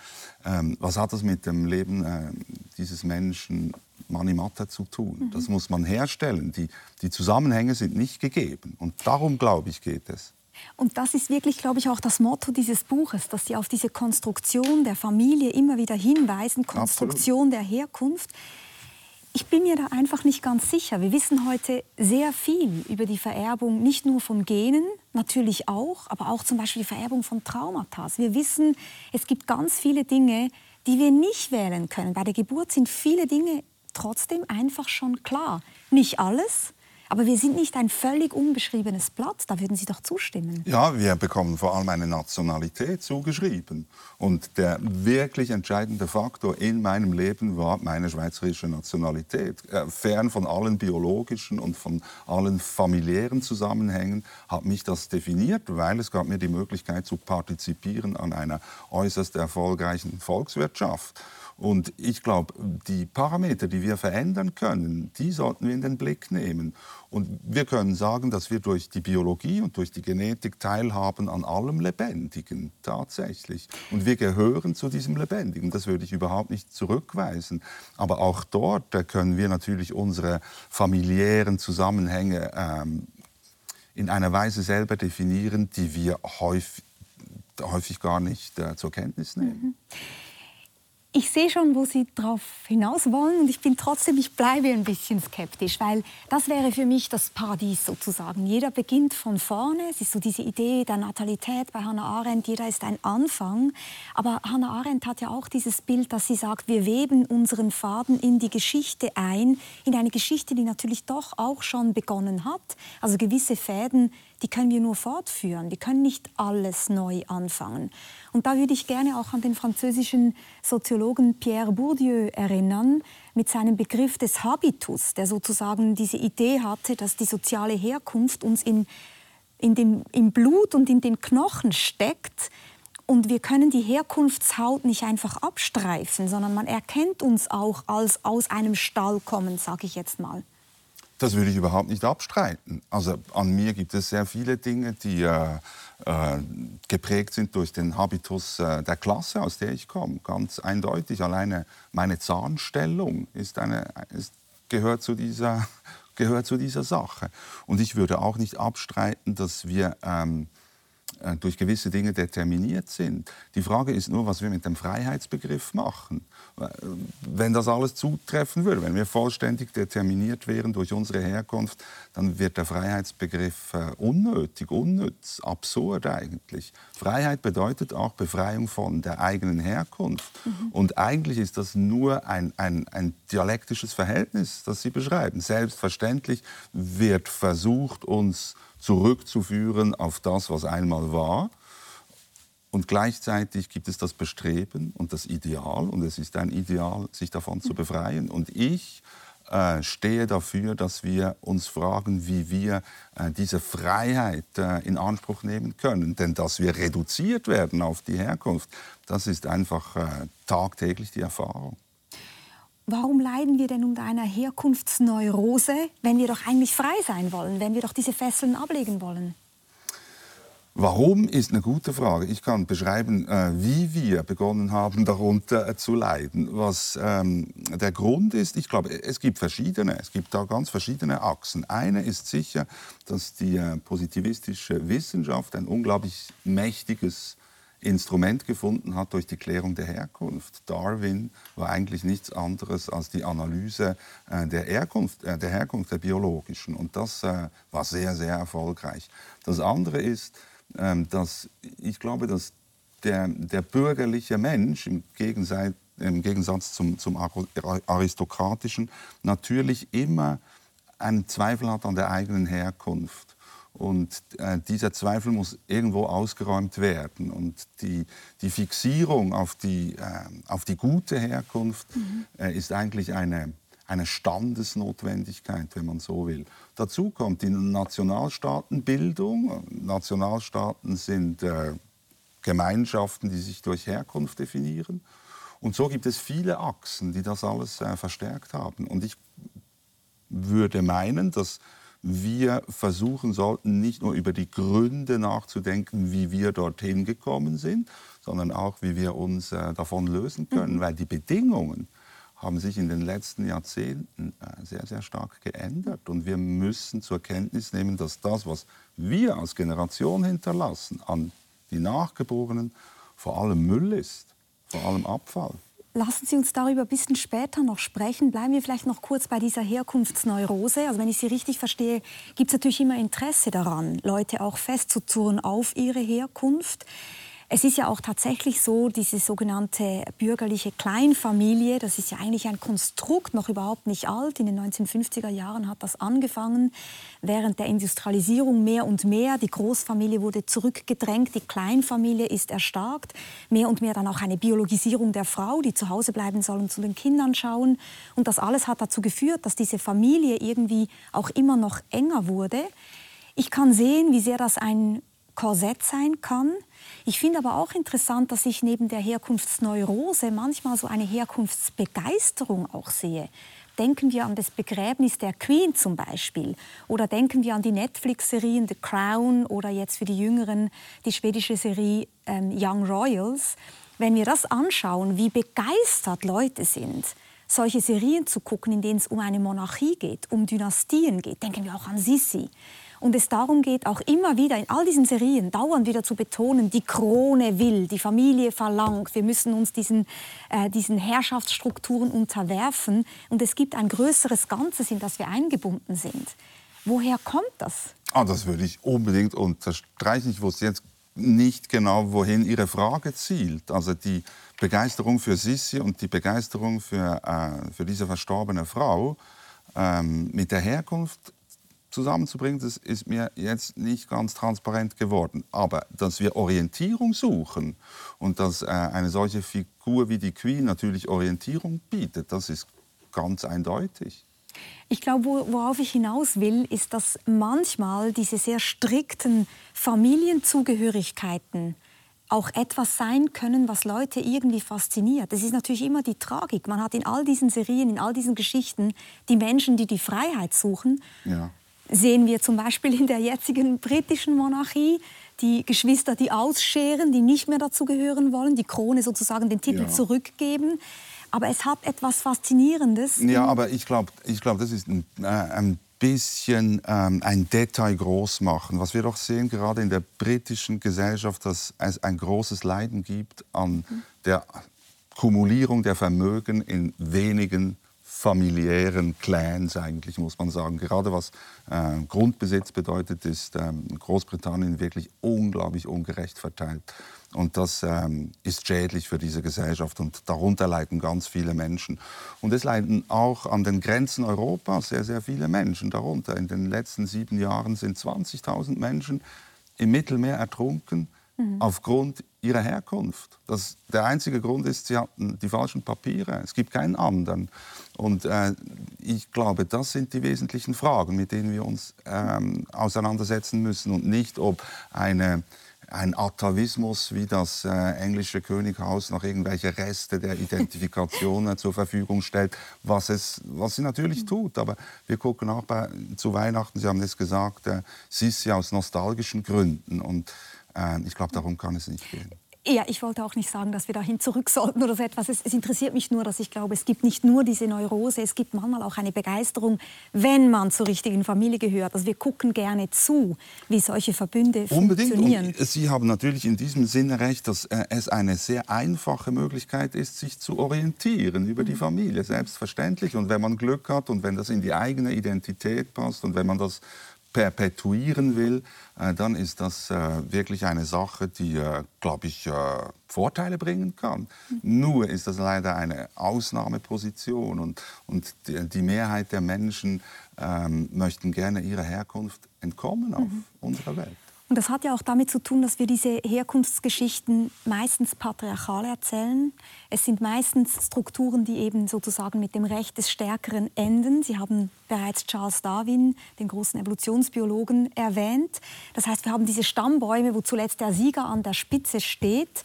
ähm, was hat das mit dem Leben äh, dieses Menschen Mani Matta zu tun. Mhm. Das muss man herstellen. Die, die Zusammenhänge sind nicht gegeben. Und darum, glaube ich, geht es. Und das ist wirklich, glaube ich, auch das Motto dieses Buches, dass Sie auf diese Konstruktion der Familie immer wieder hinweisen, Konstruktion Absolut. der Herkunft. Ich bin mir da einfach nicht ganz sicher. Wir wissen heute sehr viel über die Vererbung, nicht nur von Genen, natürlich auch, aber auch zum Beispiel die Vererbung von Traumata. Wir wissen, es gibt ganz viele Dinge, die wir nicht wählen können. Bei der Geburt sind viele Dinge trotzdem einfach schon klar. Nicht alles, aber wir sind nicht ein völlig unbeschriebenes Blatt, da würden Sie doch zustimmen. Ja, wir bekommen vor allem eine Nationalität zugeschrieben. Und der wirklich entscheidende Faktor in meinem Leben war meine schweizerische Nationalität. Äh, fern von allen biologischen und von allen familiären Zusammenhängen hat mich das definiert, weil es gab mir die Möglichkeit zu partizipieren an einer äußerst erfolgreichen Volkswirtschaft. Und ich glaube, die Parameter, die wir verändern können, die sollten wir in den Blick nehmen. Und wir können sagen, dass wir durch die Biologie und durch die Genetik teilhaben an allem Lebendigen tatsächlich. Und wir gehören zu diesem Lebendigen. Das würde ich überhaupt nicht zurückweisen. Aber auch dort können wir natürlich unsere familiären Zusammenhänge ähm, in einer Weise selber definieren, die wir häufig, häufig gar nicht äh, zur Kenntnis nehmen. Mhm. Ich sehe schon, wo Sie darauf hinaus wollen und ich bin trotzdem, ich bleibe ein bisschen skeptisch, weil das wäre für mich das Paradies sozusagen. Jeder beginnt von vorne. Es ist so diese Idee der Natalität bei Hannah Arendt. Jeder ist ein Anfang. Aber Hannah Arendt hat ja auch dieses Bild, dass sie sagt, wir weben unseren Faden in die Geschichte ein, in eine Geschichte, die natürlich doch auch schon begonnen hat. Also gewisse Fäden die können wir nur fortführen. Wir können nicht alles neu anfangen. Und da würde ich gerne auch an den französischen Soziologen Pierre Bourdieu erinnern, mit seinem Begriff des Habitus, der sozusagen diese Idee hatte, dass die soziale Herkunft uns in, in den, im Blut und in den Knochen steckt. Und wir können die Herkunftshaut nicht einfach abstreifen, sondern man erkennt uns auch als aus einem Stall kommen, sage ich jetzt mal. Das würde ich überhaupt nicht abstreiten. Also an mir gibt es sehr viele Dinge, die äh, äh, geprägt sind durch den Habitus äh, der Klasse, aus der ich komme. Ganz eindeutig. Alleine meine Zahnstellung ist eine, ist, gehört, zu dieser, [LAUGHS] gehört zu dieser Sache. Und ich würde auch nicht abstreiten, dass wir ähm, äh, durch gewisse Dinge determiniert sind. Die Frage ist nur, was wir mit dem Freiheitsbegriff machen. Äh, wenn das alles zutreffen würde, wenn wir vollständig determiniert wären durch unsere Herkunft, dann wird der Freiheitsbegriff äh, unnötig, unnütz, absurd eigentlich. Freiheit bedeutet auch Befreiung von der eigenen Herkunft. Mhm. Und eigentlich ist das nur ein, ein, ein dialektisches Verhältnis, das Sie beschreiben. Selbstverständlich wird versucht, uns zurückzuführen auf das, was einmal war. Und gleichzeitig gibt es das Bestreben und das Ideal, und es ist ein Ideal, sich davon zu befreien. Und ich äh, stehe dafür, dass wir uns fragen, wie wir äh, diese Freiheit äh, in Anspruch nehmen können. Denn dass wir reduziert werden auf die Herkunft, das ist einfach äh, tagtäglich die Erfahrung. Warum leiden wir denn unter einer Herkunftsneurose, wenn wir doch eigentlich frei sein wollen, wenn wir doch diese Fesseln ablegen wollen? Warum ist eine gute Frage. Ich kann beschreiben, äh, wie wir begonnen haben, [LAUGHS] darunter äh, zu leiden. Was ähm, der Grund ist, ich glaube, es gibt verschiedene, es gibt da ganz verschiedene Achsen. Eine ist sicher, dass die äh, positivistische Wissenschaft ein unglaublich mächtiges Instrument gefunden hat durch die Klärung der Herkunft. Darwin war eigentlich nichts anderes als die Analyse äh, der, Herkunft, äh, der Herkunft der biologischen. Und das äh, war sehr, sehr erfolgreich. Das andere ist, ähm, dass ich glaube, dass der, der bürgerliche Mensch im Gegensatz, im Gegensatz zum, zum aristokratischen natürlich immer einen Zweifel hat an der eigenen Herkunft. Und äh, dieser Zweifel muss irgendwo ausgeräumt werden. Und die, die Fixierung auf die, äh, auf die gute Herkunft mhm. äh, ist eigentlich eine, eine Standesnotwendigkeit, wenn man so will. Dazu kommt die Nationalstaatenbildung. Nationalstaaten sind äh, Gemeinschaften, die sich durch Herkunft definieren. Und so gibt es viele Achsen, die das alles äh, verstärkt haben. Und ich würde meinen, dass wir versuchen sollten, nicht nur über die Gründe nachzudenken, wie wir dorthin gekommen sind, sondern auch, wie wir uns äh, davon lösen können. Mhm. Weil die Bedingungen haben sich in den letzten Jahrzehnten äh, sehr, sehr stark geändert. Und wir müssen zur Kenntnis nehmen, dass das, was wir als Generation hinterlassen, an die Nachgeborenen vor allem Müll ist, vor allem Abfall. Lassen Sie uns darüber ein bisschen später noch sprechen. Bleiben wir vielleicht noch kurz bei dieser Herkunftsneurose. Also wenn ich Sie richtig verstehe, gibt es natürlich immer Interesse daran, Leute auch festzuzurren auf ihre Herkunft. Es ist ja auch tatsächlich so, diese sogenannte bürgerliche Kleinfamilie, das ist ja eigentlich ein Konstrukt, noch überhaupt nicht alt. In den 1950er Jahren hat das angefangen. Während der Industrialisierung mehr und mehr. Die Großfamilie wurde zurückgedrängt, die Kleinfamilie ist erstarkt. Mehr und mehr dann auch eine Biologisierung der Frau, die zu Hause bleiben soll und zu den Kindern schauen. Und das alles hat dazu geführt, dass diese Familie irgendwie auch immer noch enger wurde. Ich kann sehen, wie sehr das ein Korsett sein kann. Ich finde aber auch interessant, dass ich neben der Herkunftsneurose manchmal so eine Herkunftsbegeisterung auch sehe. Denken wir an das Begräbnis der Queen zum Beispiel. Oder denken wir an die Netflix-Serien The Crown oder jetzt für die Jüngeren die schwedische Serie ähm, Young Royals. Wenn wir das anschauen, wie begeistert Leute sind, solche Serien zu gucken, in denen es um eine Monarchie geht, um Dynastien geht, denken wir auch an Sissi und es darum geht, auch immer wieder in all diesen Serien dauernd wieder zu betonen, die Krone will, die Familie verlangt, wir müssen uns diesen, äh, diesen Herrschaftsstrukturen unterwerfen und es gibt ein größeres Ganzes, in das wir eingebunden sind. Woher kommt das? Ah, das würde ich unbedingt unterstreichen. Ich wusste jetzt nicht genau, wohin Ihre Frage zielt. Also die Begeisterung für Sissi und die Begeisterung für, äh, für diese verstorbene Frau ähm, mit der Herkunft zusammenzubringen, das ist mir jetzt nicht ganz transparent geworden. Aber dass wir Orientierung suchen und dass äh, eine solche Figur wie die Queen natürlich Orientierung bietet, das ist ganz eindeutig. Ich glaube, worauf ich hinaus will, ist, dass manchmal diese sehr strikten Familienzugehörigkeiten auch etwas sein können, was Leute irgendwie fasziniert. Das ist natürlich immer die Tragik. Man hat in all diesen Serien, in all diesen Geschichten die Menschen, die die Freiheit suchen. Ja. Sehen wir zum Beispiel in der jetzigen britischen Monarchie die Geschwister, die ausscheren, die nicht mehr dazu gehören wollen, die Krone sozusagen den Titel ja. zurückgeben. Aber es hat etwas Faszinierendes. Ja, aber ich glaube, ich glaub, das ist ein, äh, ein bisschen ähm, ein Detail groß machen. Was wir doch sehen, gerade in der britischen Gesellschaft, dass es ein großes Leiden gibt an der Kumulierung der Vermögen in wenigen familiären Clans eigentlich, muss man sagen. Gerade was äh, Grundbesitz bedeutet, ist ähm, Großbritannien wirklich unglaublich ungerecht verteilt. Und das ähm, ist schädlich für diese Gesellschaft und darunter leiden ganz viele Menschen. Und es leiden auch an den Grenzen Europas sehr, sehr viele Menschen darunter. In den letzten sieben Jahren sind 20.000 Menschen im Mittelmeer ertrunken mhm. aufgrund ihrer Herkunft. Das, der einzige Grund ist, sie hatten die falschen Papiere. Es gibt keinen anderen. Und äh, ich glaube, das sind die wesentlichen Fragen, mit denen wir uns ähm, auseinandersetzen müssen und nicht, ob eine ein Atavismus, wie das äh, englische Könighaus noch irgendwelche Reste der Identifikation äh, [LAUGHS] zur Verfügung stellt, was es, was sie natürlich tut. Aber wir gucken auch bei, zu Weihnachten, Sie haben es gesagt, äh, Sissi aus nostalgischen Gründen. Und ich glaube, darum kann es nicht gehen. Ja, ich wollte auch nicht sagen, dass wir dahin zurück sollten oder so etwas. Es, es, interessiert mich nur, dass ich glaube, es gibt nicht nur diese Neurose, es gibt manchmal auch eine Begeisterung, wenn man zur richtigen Familie gehört. Also wir gucken gerne zu, wie solche Verbünde Unbedingt. funktionieren. Und Sie haben natürlich in diesem Sinne recht, dass äh, es eine sehr einfache Möglichkeit ist, sich zu orientieren über die mhm. Familie, selbstverständlich. Und wenn man Glück hat und wenn das in die eigene Identität passt und wenn man das perpetuieren will, äh, dann ist das äh, wirklich eine Sache, die, äh, glaube ich, Vorteile bringen kann. Nur ist das leider eine Ausnahmeposition und, und die, Mehrheit der Menschen ähm, möchten gerne ihrer Herkunft entkommen auf mhm. unserer Welt. Und das hat ja auch damit zu tun, dass wir diese Herkunftsgeschichten meistens patriarchal erzählen. Es sind meistens Strukturen, die eben sozusagen mit dem Recht des Stärkeren enden. Sie haben bereits Charles Darwin, den großen Evolutionsbiologen, erwähnt. Das heißt, wir haben diese Stammbäume, wo zuletzt der Sieger an der Spitze steht.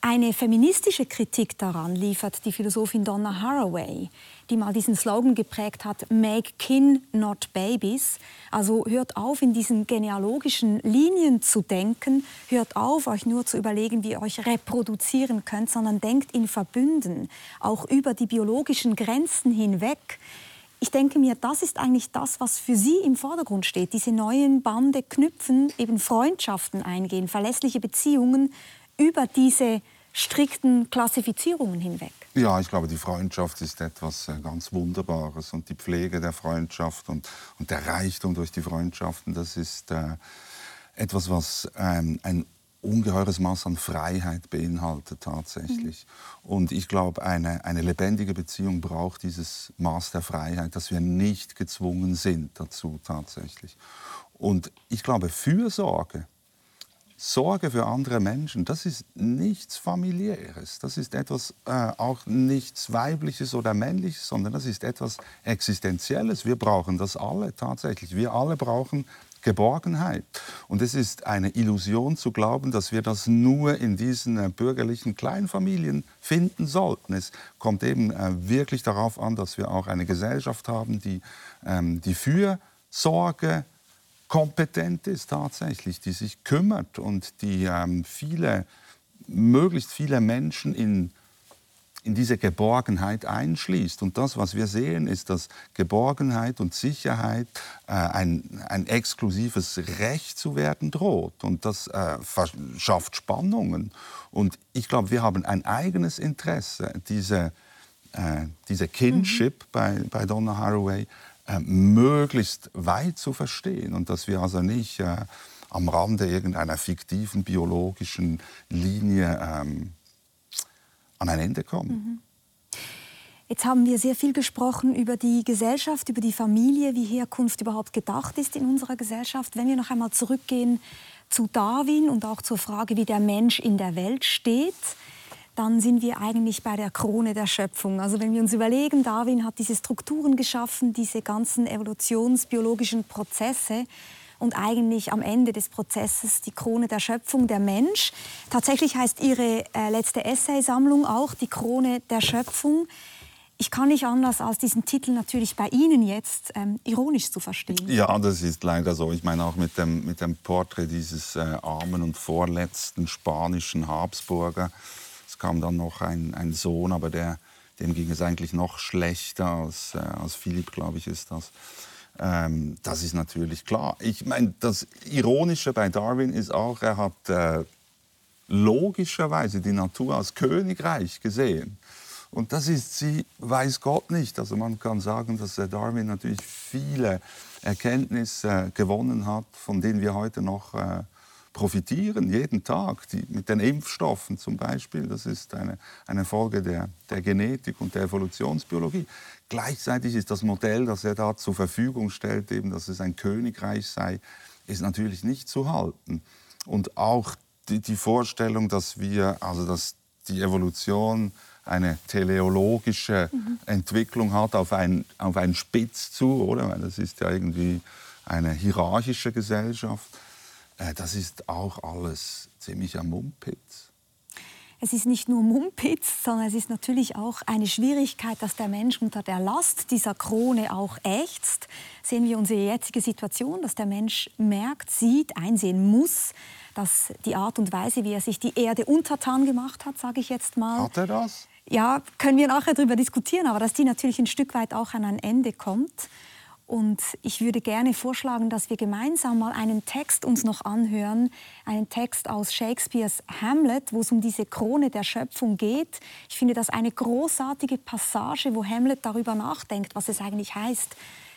Eine feministische Kritik daran liefert die Philosophin Donna Haraway die mal diesen Slogan geprägt hat, Make Kin, not Babies. Also hört auf, in diesen genealogischen Linien zu denken, hört auf, euch nur zu überlegen, wie ihr euch reproduzieren könnt, sondern denkt in Verbünden, auch über die biologischen Grenzen hinweg. Ich denke mir, das ist eigentlich das, was für Sie im Vordergrund steht. Diese neuen Bande knüpfen, eben Freundschaften eingehen, verlässliche Beziehungen über diese strikten Klassifizierungen hinweg. Ja, ich glaube, die Freundschaft ist etwas äh, ganz Wunderbares und die Pflege der Freundschaft und, und der Reichtum durch die Freundschaften, das ist äh, etwas, was ähm, ein ungeheures Maß an Freiheit beinhaltet tatsächlich. Mhm. Und ich glaube, eine, eine lebendige Beziehung braucht dieses Maß der Freiheit, dass wir nicht gezwungen sind dazu tatsächlich. Und ich glaube, Fürsorge Sorge für andere Menschen, das ist nichts familiäres, das ist etwas äh, auch nichts weibliches oder männliches, sondern das ist etwas existenzielles. Wir brauchen das alle tatsächlich. Wir alle brauchen Geborgenheit. Und es ist eine Illusion zu glauben, dass wir das nur in diesen äh, bürgerlichen Kleinfamilien finden sollten. Es kommt eben äh, wirklich darauf an, dass wir auch eine Gesellschaft haben, die, ähm, die für Sorge, kompetent ist tatsächlich, die sich kümmert und die ähm, viele, möglichst viele Menschen in, in diese Geborgenheit einschließt. Und das, was wir sehen, ist, dass Geborgenheit und Sicherheit äh, ein, ein exklusives Recht zu werden droht. Und das äh, schafft Spannungen. Und ich glaube, wir haben ein eigenes Interesse, diese, äh, diese Kinship mhm. bei, bei Donna Haraway äh, möglichst weit zu verstehen und dass wir also nicht äh, am Rande irgendeiner fiktiven biologischen Linie ähm, an ein Ende kommen. Mhm. Jetzt haben wir sehr viel gesprochen über die Gesellschaft, über die Familie, wie Herkunft überhaupt gedacht ist in unserer Gesellschaft. Wenn wir noch einmal zurückgehen zu Darwin und auch zur Frage, wie der Mensch in der Welt steht, dann sind wir eigentlich bei der Krone der Schöpfung. Also wenn wir uns überlegen, Darwin hat diese Strukturen geschaffen, diese ganzen evolutionsbiologischen Prozesse, und eigentlich am Ende des Prozesses die Krone der Schöpfung, der Mensch. Tatsächlich heißt Ihre äh, letzte Essaysammlung auch die Krone der Schöpfung ich kann nicht anders, als diesen Titel natürlich bei Ihnen jetzt ähm, ironisch zu verstehen. Ja, das ist leider so. Ich meine auch mit dem, mit dem Porträt dieses äh, armen und vorletzten spanischen Habsburger. Kam dann noch ein, ein Sohn, aber der, dem ging es eigentlich noch schlechter als, äh, als Philipp, glaube ich, ist das. Ähm, das ist natürlich klar. Ich meine, das Ironische bei Darwin ist auch, er hat äh, logischerweise die Natur als Königreich gesehen. Und das ist sie, weiß Gott nicht. Also man kann sagen, dass Darwin natürlich viele Erkenntnisse gewonnen hat, von denen wir heute noch äh, profitieren, jeden Tag. Die, mit den Impfstoffen zum Beispiel, das ist eine, eine Folge der, der Genetik und der Evolutionsbiologie. Gleichzeitig ist das Modell, das er da zur Verfügung stellt, eben, dass es ein Königreich sei, ist natürlich nicht zu halten. Und auch die, die Vorstellung, dass wir, also dass die Evolution eine teleologische mhm. Entwicklung hat auf ein, auf einen Spitz zu, oder? Weil das ist ja irgendwie eine hierarchische Gesellschaft. Äh, das ist auch alles ziemlich am Mumpitz. Es ist nicht nur Mumpitz, sondern es ist natürlich auch eine Schwierigkeit, dass der Mensch unter der Last dieser Krone auch ächzt. Sehen wir unsere jetzige Situation, dass der Mensch merkt, sieht, einsehen muss, dass die Art und Weise, wie er sich die Erde untertan gemacht hat, sage ich jetzt mal. Hat er das? ja, können wir nachher darüber diskutieren, aber dass die natürlich ein Stück weit auch an ein Ende kommt. Und ich würde gerne vorschlagen, dass wir gemeinsam mal einen Text uns noch anhören, einen Text aus Shakespeares Hamlet, wo es um diese Krone der Schöpfung geht. Ich finde das eine großartige Passage, wo Hamlet darüber nachdenkt, was es eigentlich heißt,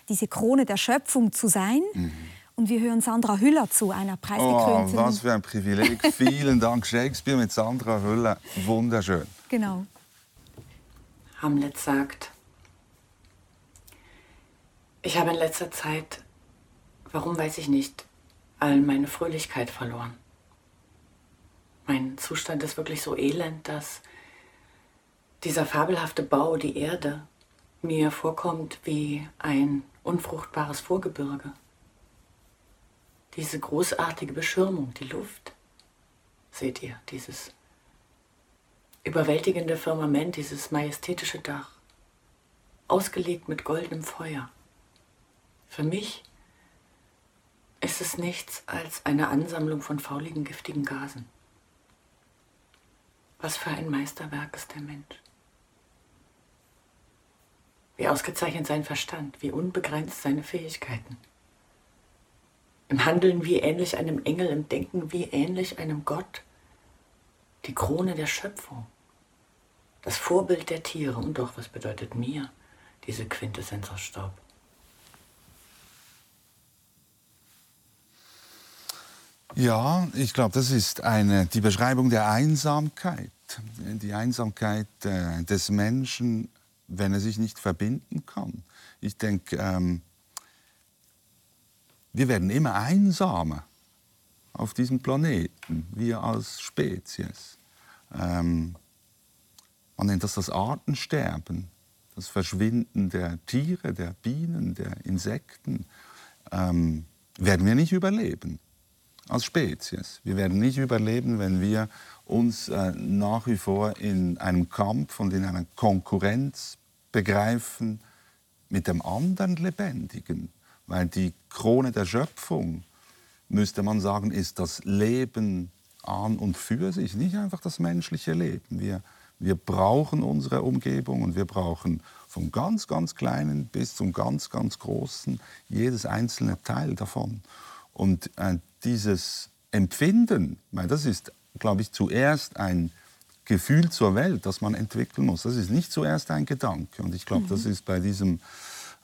diese Krone der Schöpfung zu sein. Mhm. Und wir hören Sandra Hüller zu, einer preisgekrönten... Oh, was für ein Privileg. [LAUGHS] Vielen Dank, Shakespeare mit Sandra Hüller. Wunderschön. Genau. Hamlet sagt, ich habe in letzter Zeit, warum weiß ich nicht, all meine Fröhlichkeit verloren. Mein Zustand ist wirklich so elend, dass dieser fabelhafte Bau, die Erde, mir vorkommt wie ein unfruchtbares Vorgebirge. Diese großartige Beschirmung, die Luft, seht ihr, dieses überwältigende Firmament, dieses majestätische Dach, ausgelegt mit goldenem Feuer. Für mich ist es nichts als eine Ansammlung von fauligen, giftigen Gasen. Was für ein Meisterwerk ist der Mensch. Wie ausgezeichnet sein Verstand, wie unbegrenzt seine Fähigkeiten. Im Handeln wie ähnlich einem Engel, im Denken wie ähnlich einem Gott. Die Krone der Schöpfung das Vorbild der Tiere. Und doch, was bedeutet mir diese Quintessenz aus Staub? Ja, ich glaube, das ist eine, die Beschreibung der Einsamkeit. Die Einsamkeit äh, des Menschen, wenn er sich nicht verbinden kann. Ich denke, ähm, wir werden immer einsamer auf diesem Planeten, wir als Spezies. Ähm, man nennt das das Artensterben, das Verschwinden der Tiere, der Bienen, der Insekten. Ähm, werden wir nicht überleben als Spezies. Wir werden nicht überleben, wenn wir uns äh, nach wie vor in einem Kampf und in einer Konkurrenz begreifen mit dem anderen Lebendigen. Weil die Krone der Schöpfung, müsste man sagen, ist das Leben an und für sich, nicht einfach das menschliche Leben. Wir wir brauchen unsere Umgebung und wir brauchen vom ganz, ganz Kleinen bis zum ganz, ganz Großen jedes einzelne Teil davon. Und äh, dieses Empfinden, weil das ist, glaube ich, zuerst ein Gefühl zur Welt, das man entwickeln muss. Das ist nicht zuerst ein Gedanke. Und ich glaube, mhm. das ist bei diesem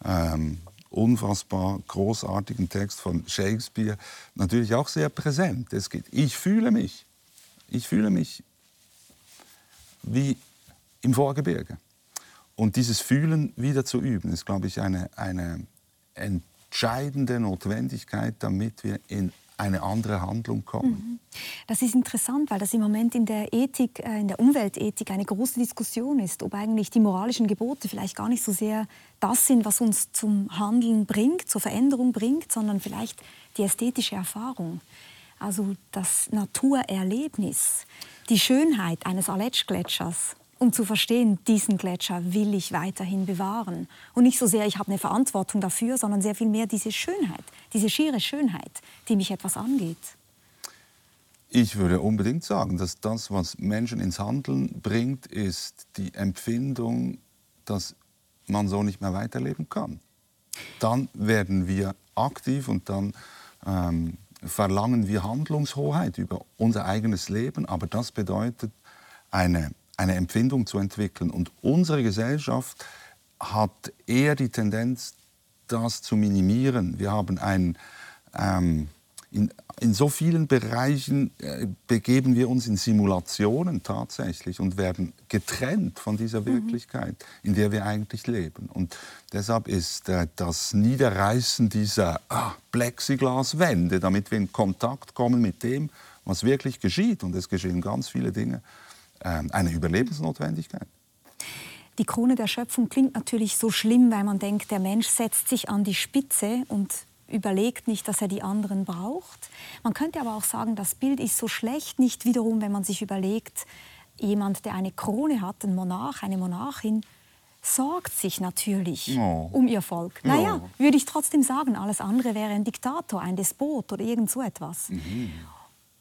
ähm, unfassbar großartigen Text von Shakespeare natürlich auch sehr präsent. Es geht, ich fühle mich. Ich fühle mich wie im Vorgebirge. Und dieses Fühlen wieder zu üben, ist, glaube ich, eine, eine entscheidende Notwendigkeit, damit wir in eine andere Handlung kommen. Mhm. Das ist interessant, weil das im Moment in der Ethik, äh, in der Umweltethik eine große Diskussion ist, ob eigentlich die moralischen Gebote vielleicht gar nicht so sehr das sind, was uns zum Handeln bringt, zur Veränderung bringt, sondern vielleicht die ästhetische Erfahrung. Also das Naturerlebnis, die Schönheit eines Aletschgletschers um zu verstehen, diesen Gletscher will ich weiterhin bewahren. Und nicht so sehr, ich habe eine Verantwortung dafür, sondern sehr viel mehr diese Schönheit, diese schiere Schönheit, die mich etwas angeht. Ich würde unbedingt sagen, dass das, was Menschen ins Handeln bringt, ist die Empfindung, dass man so nicht mehr weiterleben kann. Dann werden wir aktiv und dann ähm, verlangen wir Handlungshoheit über unser eigenes Leben. Aber das bedeutet eine eine Empfindung zu entwickeln. Und unsere Gesellschaft hat eher die Tendenz, das zu minimieren. Wir haben ein, ähm, in, in, so vielen Bereichen äh, begeben wir uns in Simulationen tatsächlich und werden getrennt von dieser mhm. Wirklichkeit, in der wir eigentlich leben. Und deshalb ist äh, das Niederreißen dieser ah, Plexiglaswände, damit wir in Kontakt kommen mit dem, was wirklich geschieht, und es geschehen ganz viele Dinge, eine Überlebensnotwendigkeit. Die Krone der Schöpfung klingt natürlich so schlimm, weil man denkt, der Mensch setzt sich an die Spitze und überlegt nicht, dass er die anderen braucht. Man könnte aber auch sagen, das Bild ist so schlecht nicht wiederum, wenn man sich überlegt, jemand, der eine Krone hat, ein Monarch, eine Monarchin, sorgt sich natürlich oh. um ihr Volk. Naja, oh. würde ich trotzdem sagen, alles andere wäre ein Diktator, ein Despot oder irgend so etwas. Mhm.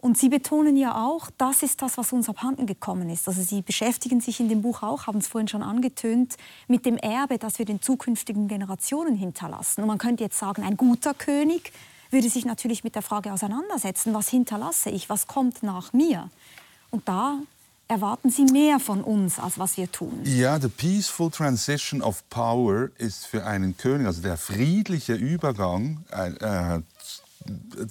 Und Sie betonen ja auch, das ist das, was uns abhanden gekommen ist. Also Sie beschäftigen sich in dem Buch auch, haben es vorhin schon angetönt, mit dem Erbe, das wir den zukünftigen Generationen hinterlassen. Und man könnte jetzt sagen, ein guter König würde sich natürlich mit der Frage auseinandersetzen, was hinterlasse ich, was kommt nach mir. Und da erwarten Sie mehr von uns, als was wir tun. Ja, the peaceful transition of power ist für einen König, also der friedliche Übergang äh, äh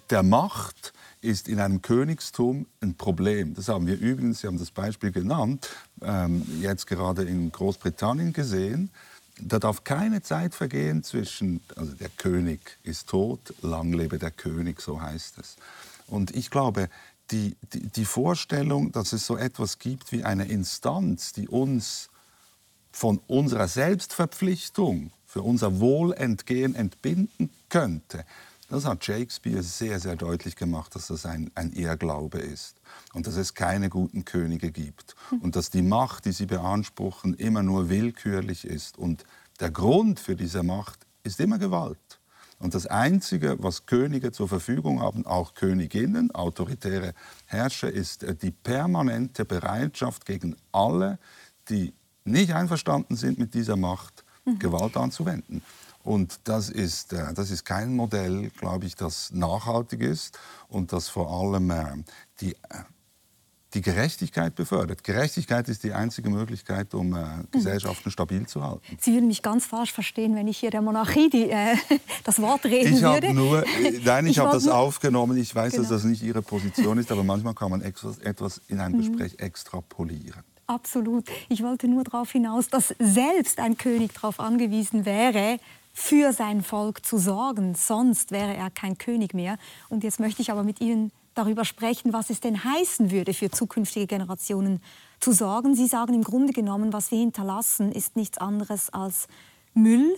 der Macht, ist in einem Königstum ein Problem. Das haben wir übrigens, Sie haben das Beispiel genannt, ähm, jetzt gerade in Großbritannien gesehen. Da darf keine Zeit vergehen zwischen, also der König ist tot, lang lebe der König, so heißt es. Und ich glaube, die, die, die Vorstellung, dass es so etwas gibt wie eine Instanz, die uns von unserer Selbstverpflichtung für unser Wohlentgehen entbinden könnte, das hat Shakespeare sehr, sehr deutlich gemacht, dass das ein, ein Irrglaube ist und dass es keine guten Könige gibt und dass die Macht, die sie beanspruchen, immer nur willkürlich ist. Und der Grund für diese Macht ist immer Gewalt. Und das Einzige, was Könige zur Verfügung haben, auch Königinnen, autoritäre Herrscher, ist äh, die permanente Bereitschaft gegen alle, die nicht einverstanden sind mit dieser Macht, mhm. Gewalt anzuwenden. Und das ist, äh, das ist kein Modell, glaube ich, das nachhaltig ist und das vor allem äh, die, äh, die Gerechtigkeit befördert. Gerechtigkeit ist die einzige Möglichkeit, um mhm. Gesellschaften stabil zu halten. Sie würden mich ganz falsch verstehen, wenn ich hier der Monarchie die, äh, [LAUGHS] das Wort reden ich würde. Nur, [LAUGHS] nein, ich, ich habe das nur... aufgenommen. Ich weiß, genau. dass das nicht Ihre Position ist, aber manchmal kann man [LAUGHS] etwas in einem mhm. Gespräch extrapolieren. Absolut. Ich wollte nur darauf hinaus, dass selbst ein König darauf angewiesen wäre, für sein Volk zu sorgen. Sonst wäre er kein König mehr. Und jetzt möchte ich aber mit Ihnen darüber sprechen, was es denn heißen würde, für zukünftige Generationen zu sorgen. Sie sagen im Grunde genommen, was wir hinterlassen, ist nichts anderes als Müll,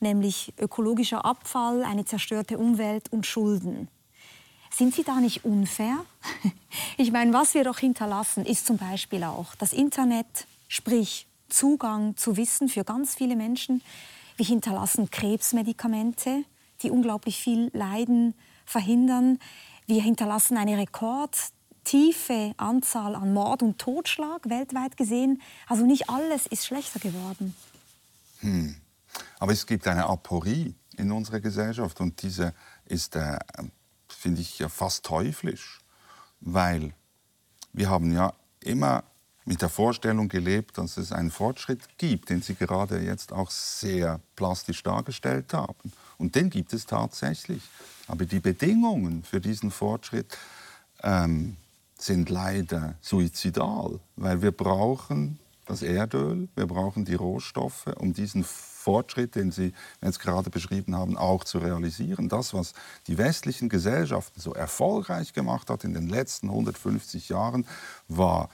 nämlich ökologischer Abfall, eine zerstörte Umwelt und Schulden. Sind Sie da nicht unfair? [LAUGHS] Ich meine, was wir doch hinterlassen, ist zum Beispiel auch das Internet, sprich Zugang zu Wissen für ganz viele Menschen. Wir hinterlassen Krebsmedikamente, die unglaublich viel Leiden verhindern. Wir hinterlassen eine rekordtiefe Anzahl an Mord und Totschlag weltweit gesehen. Also nicht alles ist schlechter geworden. Hm. Aber es gibt eine Aporie in unserer Gesellschaft und diese ist, äh, finde ich, fast teuflisch, weil wir haben ja immer mit der Vorstellung gelebt, dass es einen Fortschritt gibt, den Sie gerade jetzt auch sehr plastisch dargestellt haben. Und den gibt es tatsächlich. Aber die Bedingungen für diesen Fortschritt ähm, sind leider suizidal, weil wir brauchen das Erdöl, wir brauchen die Rohstoffe, um diesen Fortschritt, den Sie jetzt gerade beschrieben haben, auch zu realisieren. Das, was die westlichen Gesellschaften so erfolgreich gemacht hat in den letzten 150 Jahren, war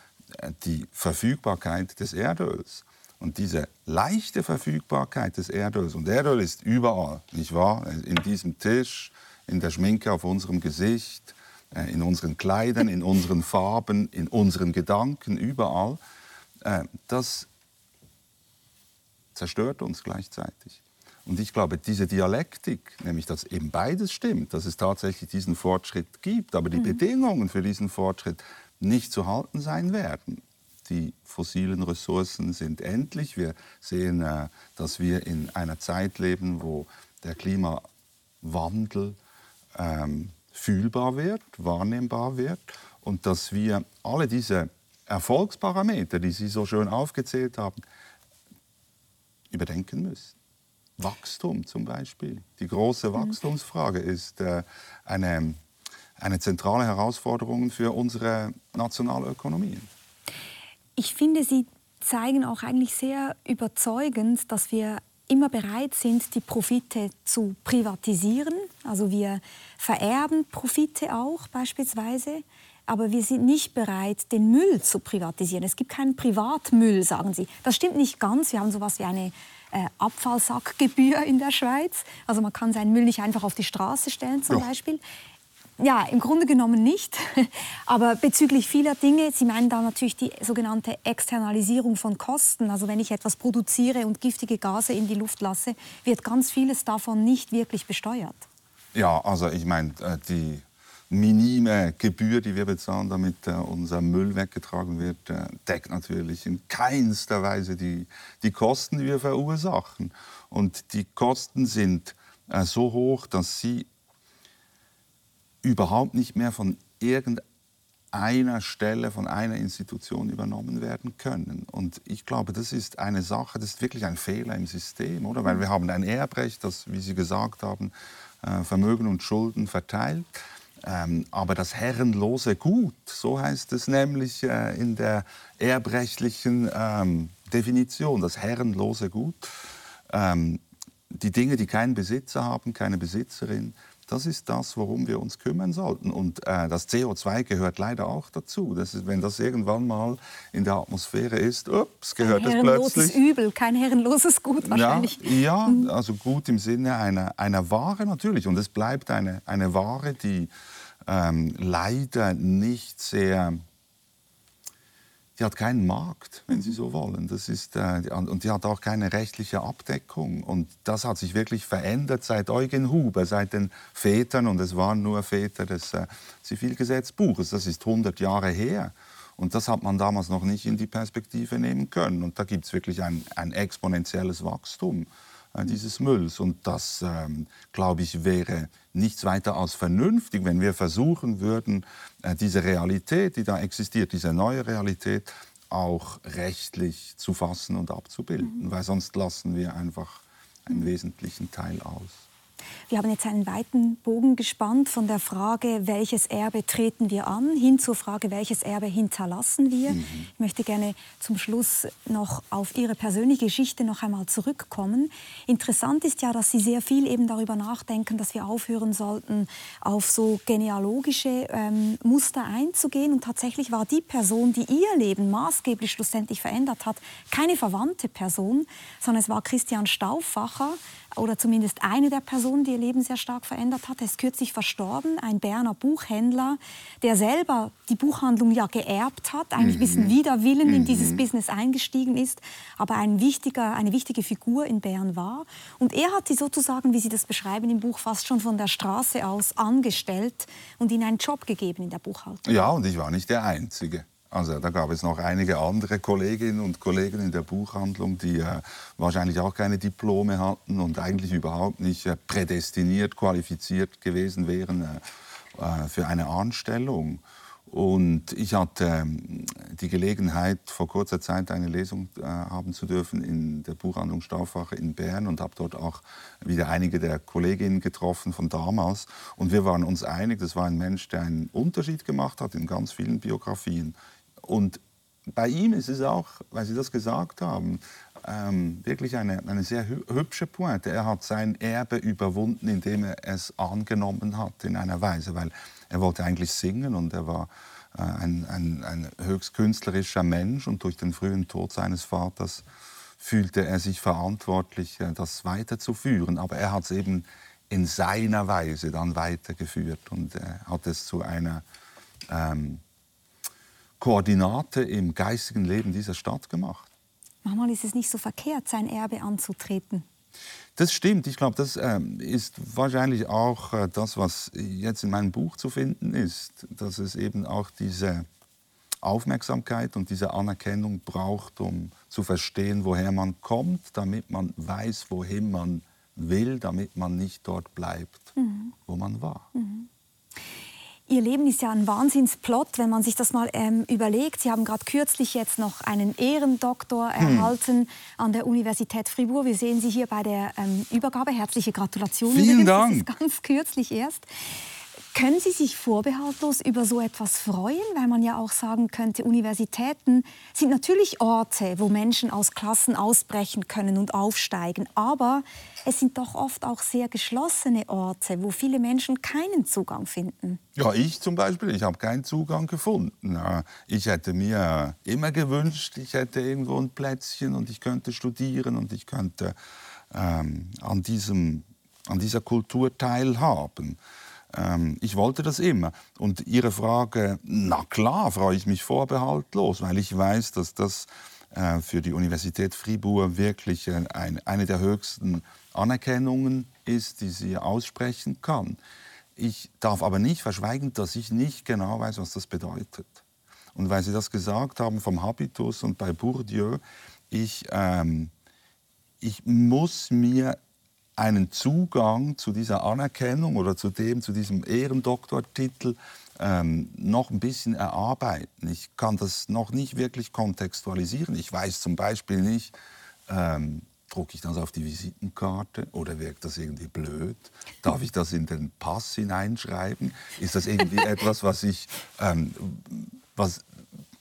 die Verfügbarkeit des Erdöls. Und diese leichte Verfügbarkeit des Erdöls, und Erdöl ist überall, nicht wahr? In diesem Tisch, in der Schminke auf unserem Gesicht, äh, in unseren Kleidern, in unseren Farben, in unseren Gedanken, überall, äh, das zerstört uns gleichzeitig. Und ich glaube, diese Dialektik, nämlich dass eben beides stimmt, dass es tatsächlich diesen Fortschritt gibt, aber die mhm. Bedingungen für diesen Fortschritt nicht zu halten sein werden. Die fossilen Ressourcen sind endlich. Wir sehen, äh, dass wir in einer Zeit leben, wo der Klimawandel ähm, fühlbar wird, wahrnehmbar wird und dass wir alle diese Erfolgsparameter, die Sie so schön aufgezählt haben, überdenken müssen. Wachstum zum Beispiel. Die große mhm. Wachstumsfrage ist äh, eine, eine zentrale Herausforderung für unsere nationale Ökonomie. Ich finde, Sie zeigen auch eigentlich sehr überzeugend, dass wir immer bereit sind, die Profite zu privatisieren. Also wir vererben Profite auch beispielsweise, aber wir sind nicht bereit, den Müll zu privatisieren. Es gibt keinen Privatmüll, sagen Sie. Das stimmt nicht ganz. Wir haben so etwas wie eine äh, Abfallsackgebühr in der Schweiz. Also man kann seinen Müll nicht einfach auf die Straße stellen zum ja. Beispiel. Ja, im Grunde genommen nicht. [LAUGHS] Aber bezüglich vieler Dinge, Sie meinen da natürlich die sogenannte Externalisierung von Kosten. Also wenn ich etwas produziere und giftige Gase in die Luft lasse, wird ganz vieles davon nicht wirklich besteuert. Ja, also ich meine, äh, die minime Gebühr, die wir bezahlen, damit äh, unser Müll weggetragen wird, äh, deckt natürlich in keinster Weise die, die Kosten, die wir verursachen. Und die Kosten sind so hoch, dass sie überhaupt nicht mehr von irgendeiner Stelle, von einer Institution übernommen werden können. Und ich glaube, das ist eine Sache, das ist wirklich ein Fehler im System, oder? Weil wir haben ein Erbrecht, das, wie Sie gesagt haben, äh, Vermögen und Schulden verteilt. Ähm, aber das herrenlose Gut, so heißt es nämlich äh, in der erbrechtlichen ähm, Definition, das herrenlose Gut, ähm, die Dinge, die keinen Besitzer haben, keine Besitzerin, das ist das, worum wir uns kümmern sollten. Und äh, das CO2 gehört leider auch dazu. Das ist, wenn das irgendwann mal in der Atmosphäre ist, ups, gehört es plötzlich. Ein Übel, kein herrenloses Gut wahrscheinlich. Ja, ja mhm. also gut im Sinne einer, einer Ware natürlich. Und es bleibt eine, eine Ware, die ähm, leider nicht sehr die hat keinen Markt, wenn Sie so wollen. Das ist, äh, und die hat auch keine rechtliche Abdeckung. Und das hat sich wirklich verändert seit Eugen Huber, seit den Vätern, und es waren nur Väter des äh, Zivilgesetzbuches. Das ist 100 Jahre her. Und das hat man damals noch nicht in die Perspektive nehmen können. Und da gibt es wirklich ein, ein exponentielles Wachstum dieses Mülls. Und das, ähm, glaube ich, wäre nichts weiter als vernünftig, wenn wir versuchen würden, äh, diese Realität, die da existiert, diese neue Realität, auch rechtlich zu fassen und abzubilden, mhm. weil sonst lassen wir einfach einen wesentlichen Teil aus. Wir haben jetzt einen weiten Bogen gespannt von der Frage, welches Erbe treten wir an, hin zur Frage, welches Erbe hinterlassen wir. Mhm. Ich möchte gerne zum Schluss noch auf Ihre persönliche Geschichte noch einmal zurückkommen. Interessant ist ja, dass Sie sehr viel eben darüber nachdenken, dass wir aufhören sollten, auf so genealogische ähm, Muster einzugehen. Und tatsächlich war die Person, die ihr Leben maßgeblich schlussendlich verändert hat, keine verwandte Person, sondern es war Christian Stauffacher, oder zumindest eine der Personen, die ihr Leben sehr stark verändert hat. Er ist kürzlich verstorben, ein Berner Buchhändler, der selber die Buchhandlung ja geerbt hat, eigentlich ein bisschen mhm. wider Willen in mhm. dieses Business eingestiegen ist, aber ein wichtiger, eine wichtige Figur in Bern war. Und er hat sie sozusagen, wie Sie das beschreiben im Buch, fast schon von der Straße aus angestellt und ihnen einen Job gegeben in der Buchhaltung. Ja, und ich war nicht der Einzige. Also da gab es noch einige andere Kolleginnen und Kollegen in der Buchhandlung, die äh, wahrscheinlich auch keine Diplome hatten und eigentlich überhaupt nicht äh, prädestiniert, qualifiziert gewesen wären äh, äh für eine Anstellung. Und ich hatte ähm, die Gelegenheit, vor kurzer Zeit eine Lesung äh, haben zu dürfen in der Buchhandlung Stauffacher in Bern und habe dort auch wieder einige der Kolleginnen getroffen von damals. Und wir waren uns einig, das war ein Mensch, der einen Unterschied gemacht hat in ganz vielen Biografien. Und bei ihm ist es auch, weil Sie das gesagt haben, ähm, wirklich eine, eine sehr hübsche Pointe. Er hat sein Erbe überwunden, indem er es angenommen hat in einer Weise, weil er wollte eigentlich singen und er war äh, ein, ein, ein höchst künstlerischer Mensch und durch den frühen Tod seines Vaters fühlte er sich verantwortlich, äh, das weiterzuführen. Aber er hat es eben in seiner Weise dann weitergeführt und äh, hat es zu einer ähm, Koordinate im geistigen Leben dieser Stadt gemacht. Manchmal ist es nicht so verkehrt, sein Erbe anzutreten. Das stimmt. Ich glaube, das äh, ist wahrscheinlich auch äh, das, was jetzt in meinem Buch zu finden ist, dass es eben auch diese Aufmerksamkeit und diese Anerkennung braucht, um zu verstehen, woher man kommt, damit man weiß, wohin man will, damit man nicht dort bleibt, mhm. wo man war. Mhm. Ihr Leben ist ja ein Wahnsinnsplot, wenn man sich das mal ähm, überlegt. Sie haben gerade kürzlich jetzt noch einen Ehrendoktor hm. erhalten an der Universität Fribourg. Wir sehen Sie hier bei der ähm, Übergabe. Herzliche Gratulation. Vielen Dank. Das ist ganz kürzlich erst. Können Sie sich vorbehaltlos über so etwas freuen? Weil man ja auch sagen könnte, Universitäten sind natürlich Orte, wo Menschen aus Klassen ausbrechen können und aufsteigen. Aber es sind doch oft auch sehr geschlossene Orte, wo viele Menschen keinen Zugang finden. Ja, ich zum Beispiel, ich habe keinen Zugang gefunden. Ich hätte mir immer gewünscht, ich hätte irgendwo ein Plätzchen und ich könnte studieren und ich könnte ähm, an, diesem, an dieser Kultur teilhaben. Ähm, ich wollte das immer. Und Ihre Frage, na klar, freue ich mich vorbehaltlos, weil ich weiß, dass das äh, für die Universität Fribourg wirklich äh, ein, eine der höchsten Anerkennungen ist, die sie aussprechen kann. Ich darf aber nicht verschweigen, dass ich nicht genau weiß, was das bedeutet. Und weil Sie das gesagt haben vom Habitus und bei Bourdieu, ich, ähm, ich muss mir einen Zugang zu dieser Anerkennung oder zu dem, zu diesem Ehrendoktortitel ähm, noch ein bisschen erarbeiten. Ich kann das noch nicht wirklich kontextualisieren. Ich weiß zum Beispiel nicht, ähm, drucke ich das auf die Visitenkarte oder wirkt das irgendwie blöd? Darf ich das in den Pass hineinschreiben? Ist das irgendwie [LAUGHS] etwas, was ich, ähm, was,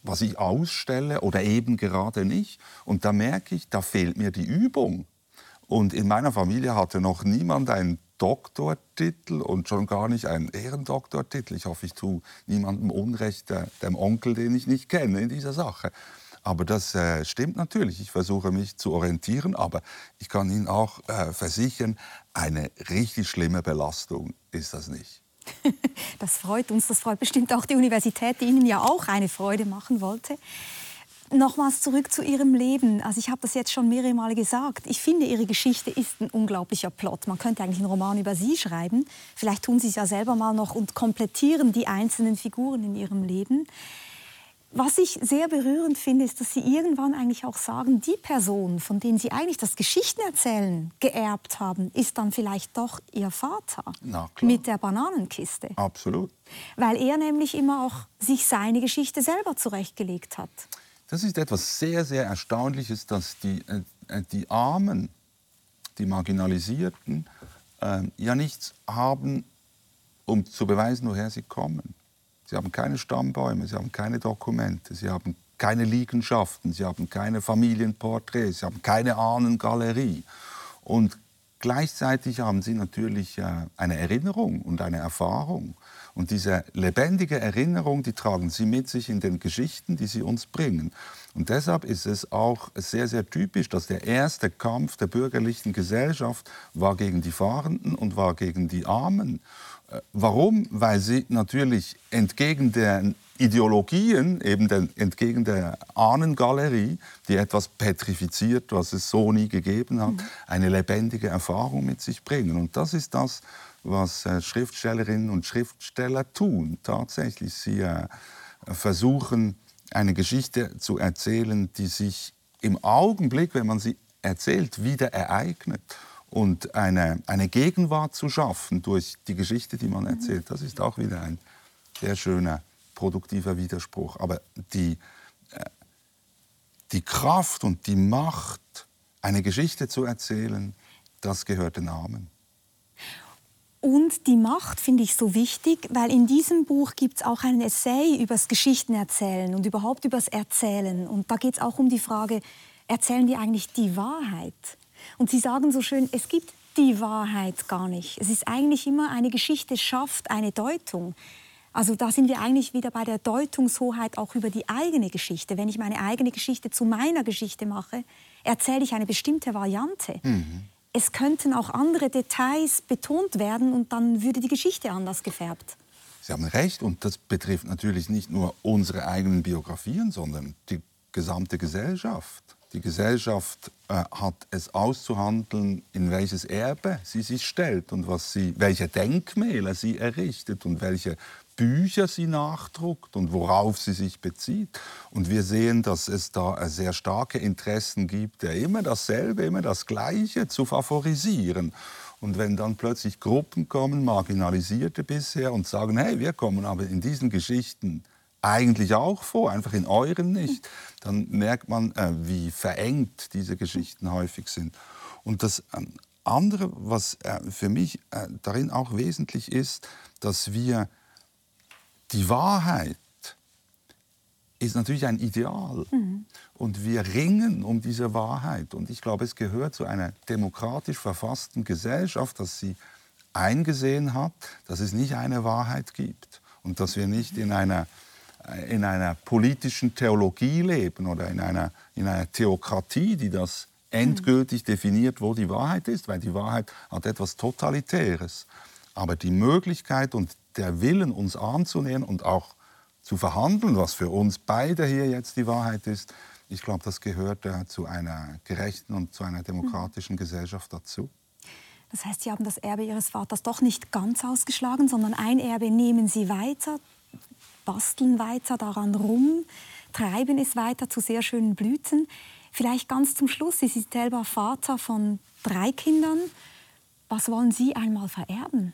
was ich ausstelle oder eben gerade nicht? Und da merke ich, da fehlt mir die Übung. Und in meiner Familie hatte noch niemand einen Doktortitel und schon gar nicht einen Ehrendoktortitel. Ich hoffe, ich tue niemandem Unrecht, der, dem Onkel, den ich nicht kenne, in dieser Sache. Aber das äh, stimmt natürlich. Ich versuche mich zu orientieren, aber ich kann Ihnen auch äh, versichern, eine richtig schlimme Belastung ist das nicht. [LAUGHS] Das freut uns, das freut bestimmt auch die Universität, die Ihnen ja auch eine Freude machen wollte. Nochmals zurück zu Ihrem Leben. Also ich habe das jetzt schon mehrere Male gesagt. Ich finde, Ihre Geschichte ist ein unglaublicher Plot. Man könnte eigentlich einen Roman über Sie schreiben. Vielleicht tun Sie es ja selber mal noch und komplettieren die einzelnen Figuren in Ihrem Leben. Was ich sehr berührend finde, ist, dass Sie irgendwann eigentlich auch sagen, die Person, von denen Sie eigentlich das Geschichtenerzählen geerbt haben, ist dann vielleicht doch Ihr Vater mit der Bananenkiste. Absolut. Weil er nämlich immer auch sich seine Geschichte selber zurechtgelegt hat. Das ist etwas sehr, sehr Erstaunliches, dass die, äh, äh, die Armen, die Marginalisierten, äh, ja nichts haben, um zu beweisen, woher sie kommen. Sie haben keine Stammbäume, sie haben keine Dokumente, sie haben keine Liegenschaften, sie haben keine Familienporträts, sie haben keine Ahnengalerie. Und gleichzeitig haben sie natürlich äh, eine Erinnerung und eine Erfahrung. Und diese lebendige Erinnerung, die tragen sie mit sich in den Geschichten, die sie uns bringen. Und deshalb ist es auch sehr, sehr typisch, dass der erste Kampf der bürgerlichen Gesellschaft war gegen die Fahrenden und war gegen die Armen. Warum? Weil sie natürlich entgegen der Ideologien, eben den, entgegen der Ahnengalerie, die etwas petrifiziert, was es so nie gegeben hat, mhm. eine lebendige Erfahrung mit sich bringen. Und das ist das, was äh, Schriftstellerinnen und Schriftsteller tun. Tatsächlich, sie äh, versuchen, eine Geschichte zu erzählen, die sich im Augenblick, wenn man sie erzählt, wieder ereignet. Und eine, eine Gegenwart zu schaffen durch die Geschichte, die man erzählt, das ist auch wieder ein sehr schöner, produktiver Widerspruch. Aber die, äh, die Kraft und die Macht, eine Geschichte zu erzählen, das gehört den Armen. Und die Macht finde ich so wichtig, weil in diesem Buch gibt es auch einen Essay über das Geschichtenerzählen und überhaupt über das Erzählen. Und da geht es auch um die Frage, erzählen die eigentlich die Wahrheit? Und Sie sagen so schön, es gibt die Wahrheit gar nicht. Es ist eigentlich immer, eine Geschichte schafft eine Deutung. Also da sind wir eigentlich wieder bei der Deutungshoheit auch über die eigene Geschichte. Wenn ich meine eigene Geschichte zu meiner Geschichte mache, erzähle ich eine bestimmte Variante. Mhm. Es könnten auch andere Details betont werden und dann würde die Geschichte anders gefärbt. Sie haben recht und das betrifft natürlich nicht nur unsere eigenen Biografien, sondern die gesamte Gesellschaft. Die Gesellschaft äh, hat es auszuhandeln, in welches Erbe sie sich stellt und was sie, welche Denkmäler sie errichtet und welche Bücher sie nachdruckt und worauf sie sich bezieht. Und wir sehen, dass es da sehr starke Interessen gibt, der immer dasselbe, immer das Gleiche zu favorisieren. Und wenn dann plötzlich Gruppen kommen, marginalisierte bisher, und sagen, hey, wir kommen aber in diesen Geschichten eigentlich auch vor, einfach in euren nicht, dann merkt man, äh, wie verengt diese Geschichten häufig sind. Und das ähm, andere, was äh, für mich äh, darin auch wesentlich ist, dass wir die Wahrheit ist natürlich ein Ideal. Mhm. Und wir ringen um diese Wahrheit. Und ich glaube, es gehört zu einer demokratisch verfassten Gesellschaft, dass sie eingesehen hat, dass es nicht eine Wahrheit gibt und dass wir nicht in einer, in einer politischen Theologie leben oder in einer, in einer Theokratie, die das endgültig definiert, wo die Wahrheit ist, weil die Wahrheit hat etwas Totalitäres. Aber die Möglichkeit und der Willen, uns anzunähern und auch zu verhandeln, was für uns beide hier jetzt die Wahrheit ist, ich glaube, das gehört äh, zu einer gerechten und zu einer demokratischen Gesellschaft dazu. Das heißt, Sie haben das Erbe Ihres Vaters doch nicht ganz ausgeschlagen, sondern ein Erbe nehmen Sie weiter, basteln weiter daran rum, treiben es weiter zu sehr schönen Blüten. Vielleicht ganz zum Schluss, Sie sind selber Vater von drei Kindern. Was wollen Sie einmal vererben?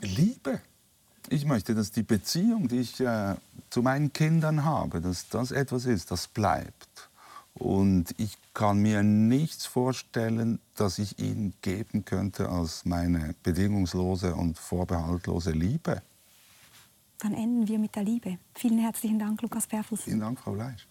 Liebe. Ich möchte, dass die Beziehung, die ich äh, zu meinen Kindern habe, dass das etwas ist, das bleibt. Und ich kann mir nichts vorstellen, das ich ihnen geben könnte als meine bedingungslose und vorbehaltlose Liebe. Dann enden wir mit der Liebe. Vielen herzlichen Dank, Lukas Perfus. Vielen Dank, Frau Leisch.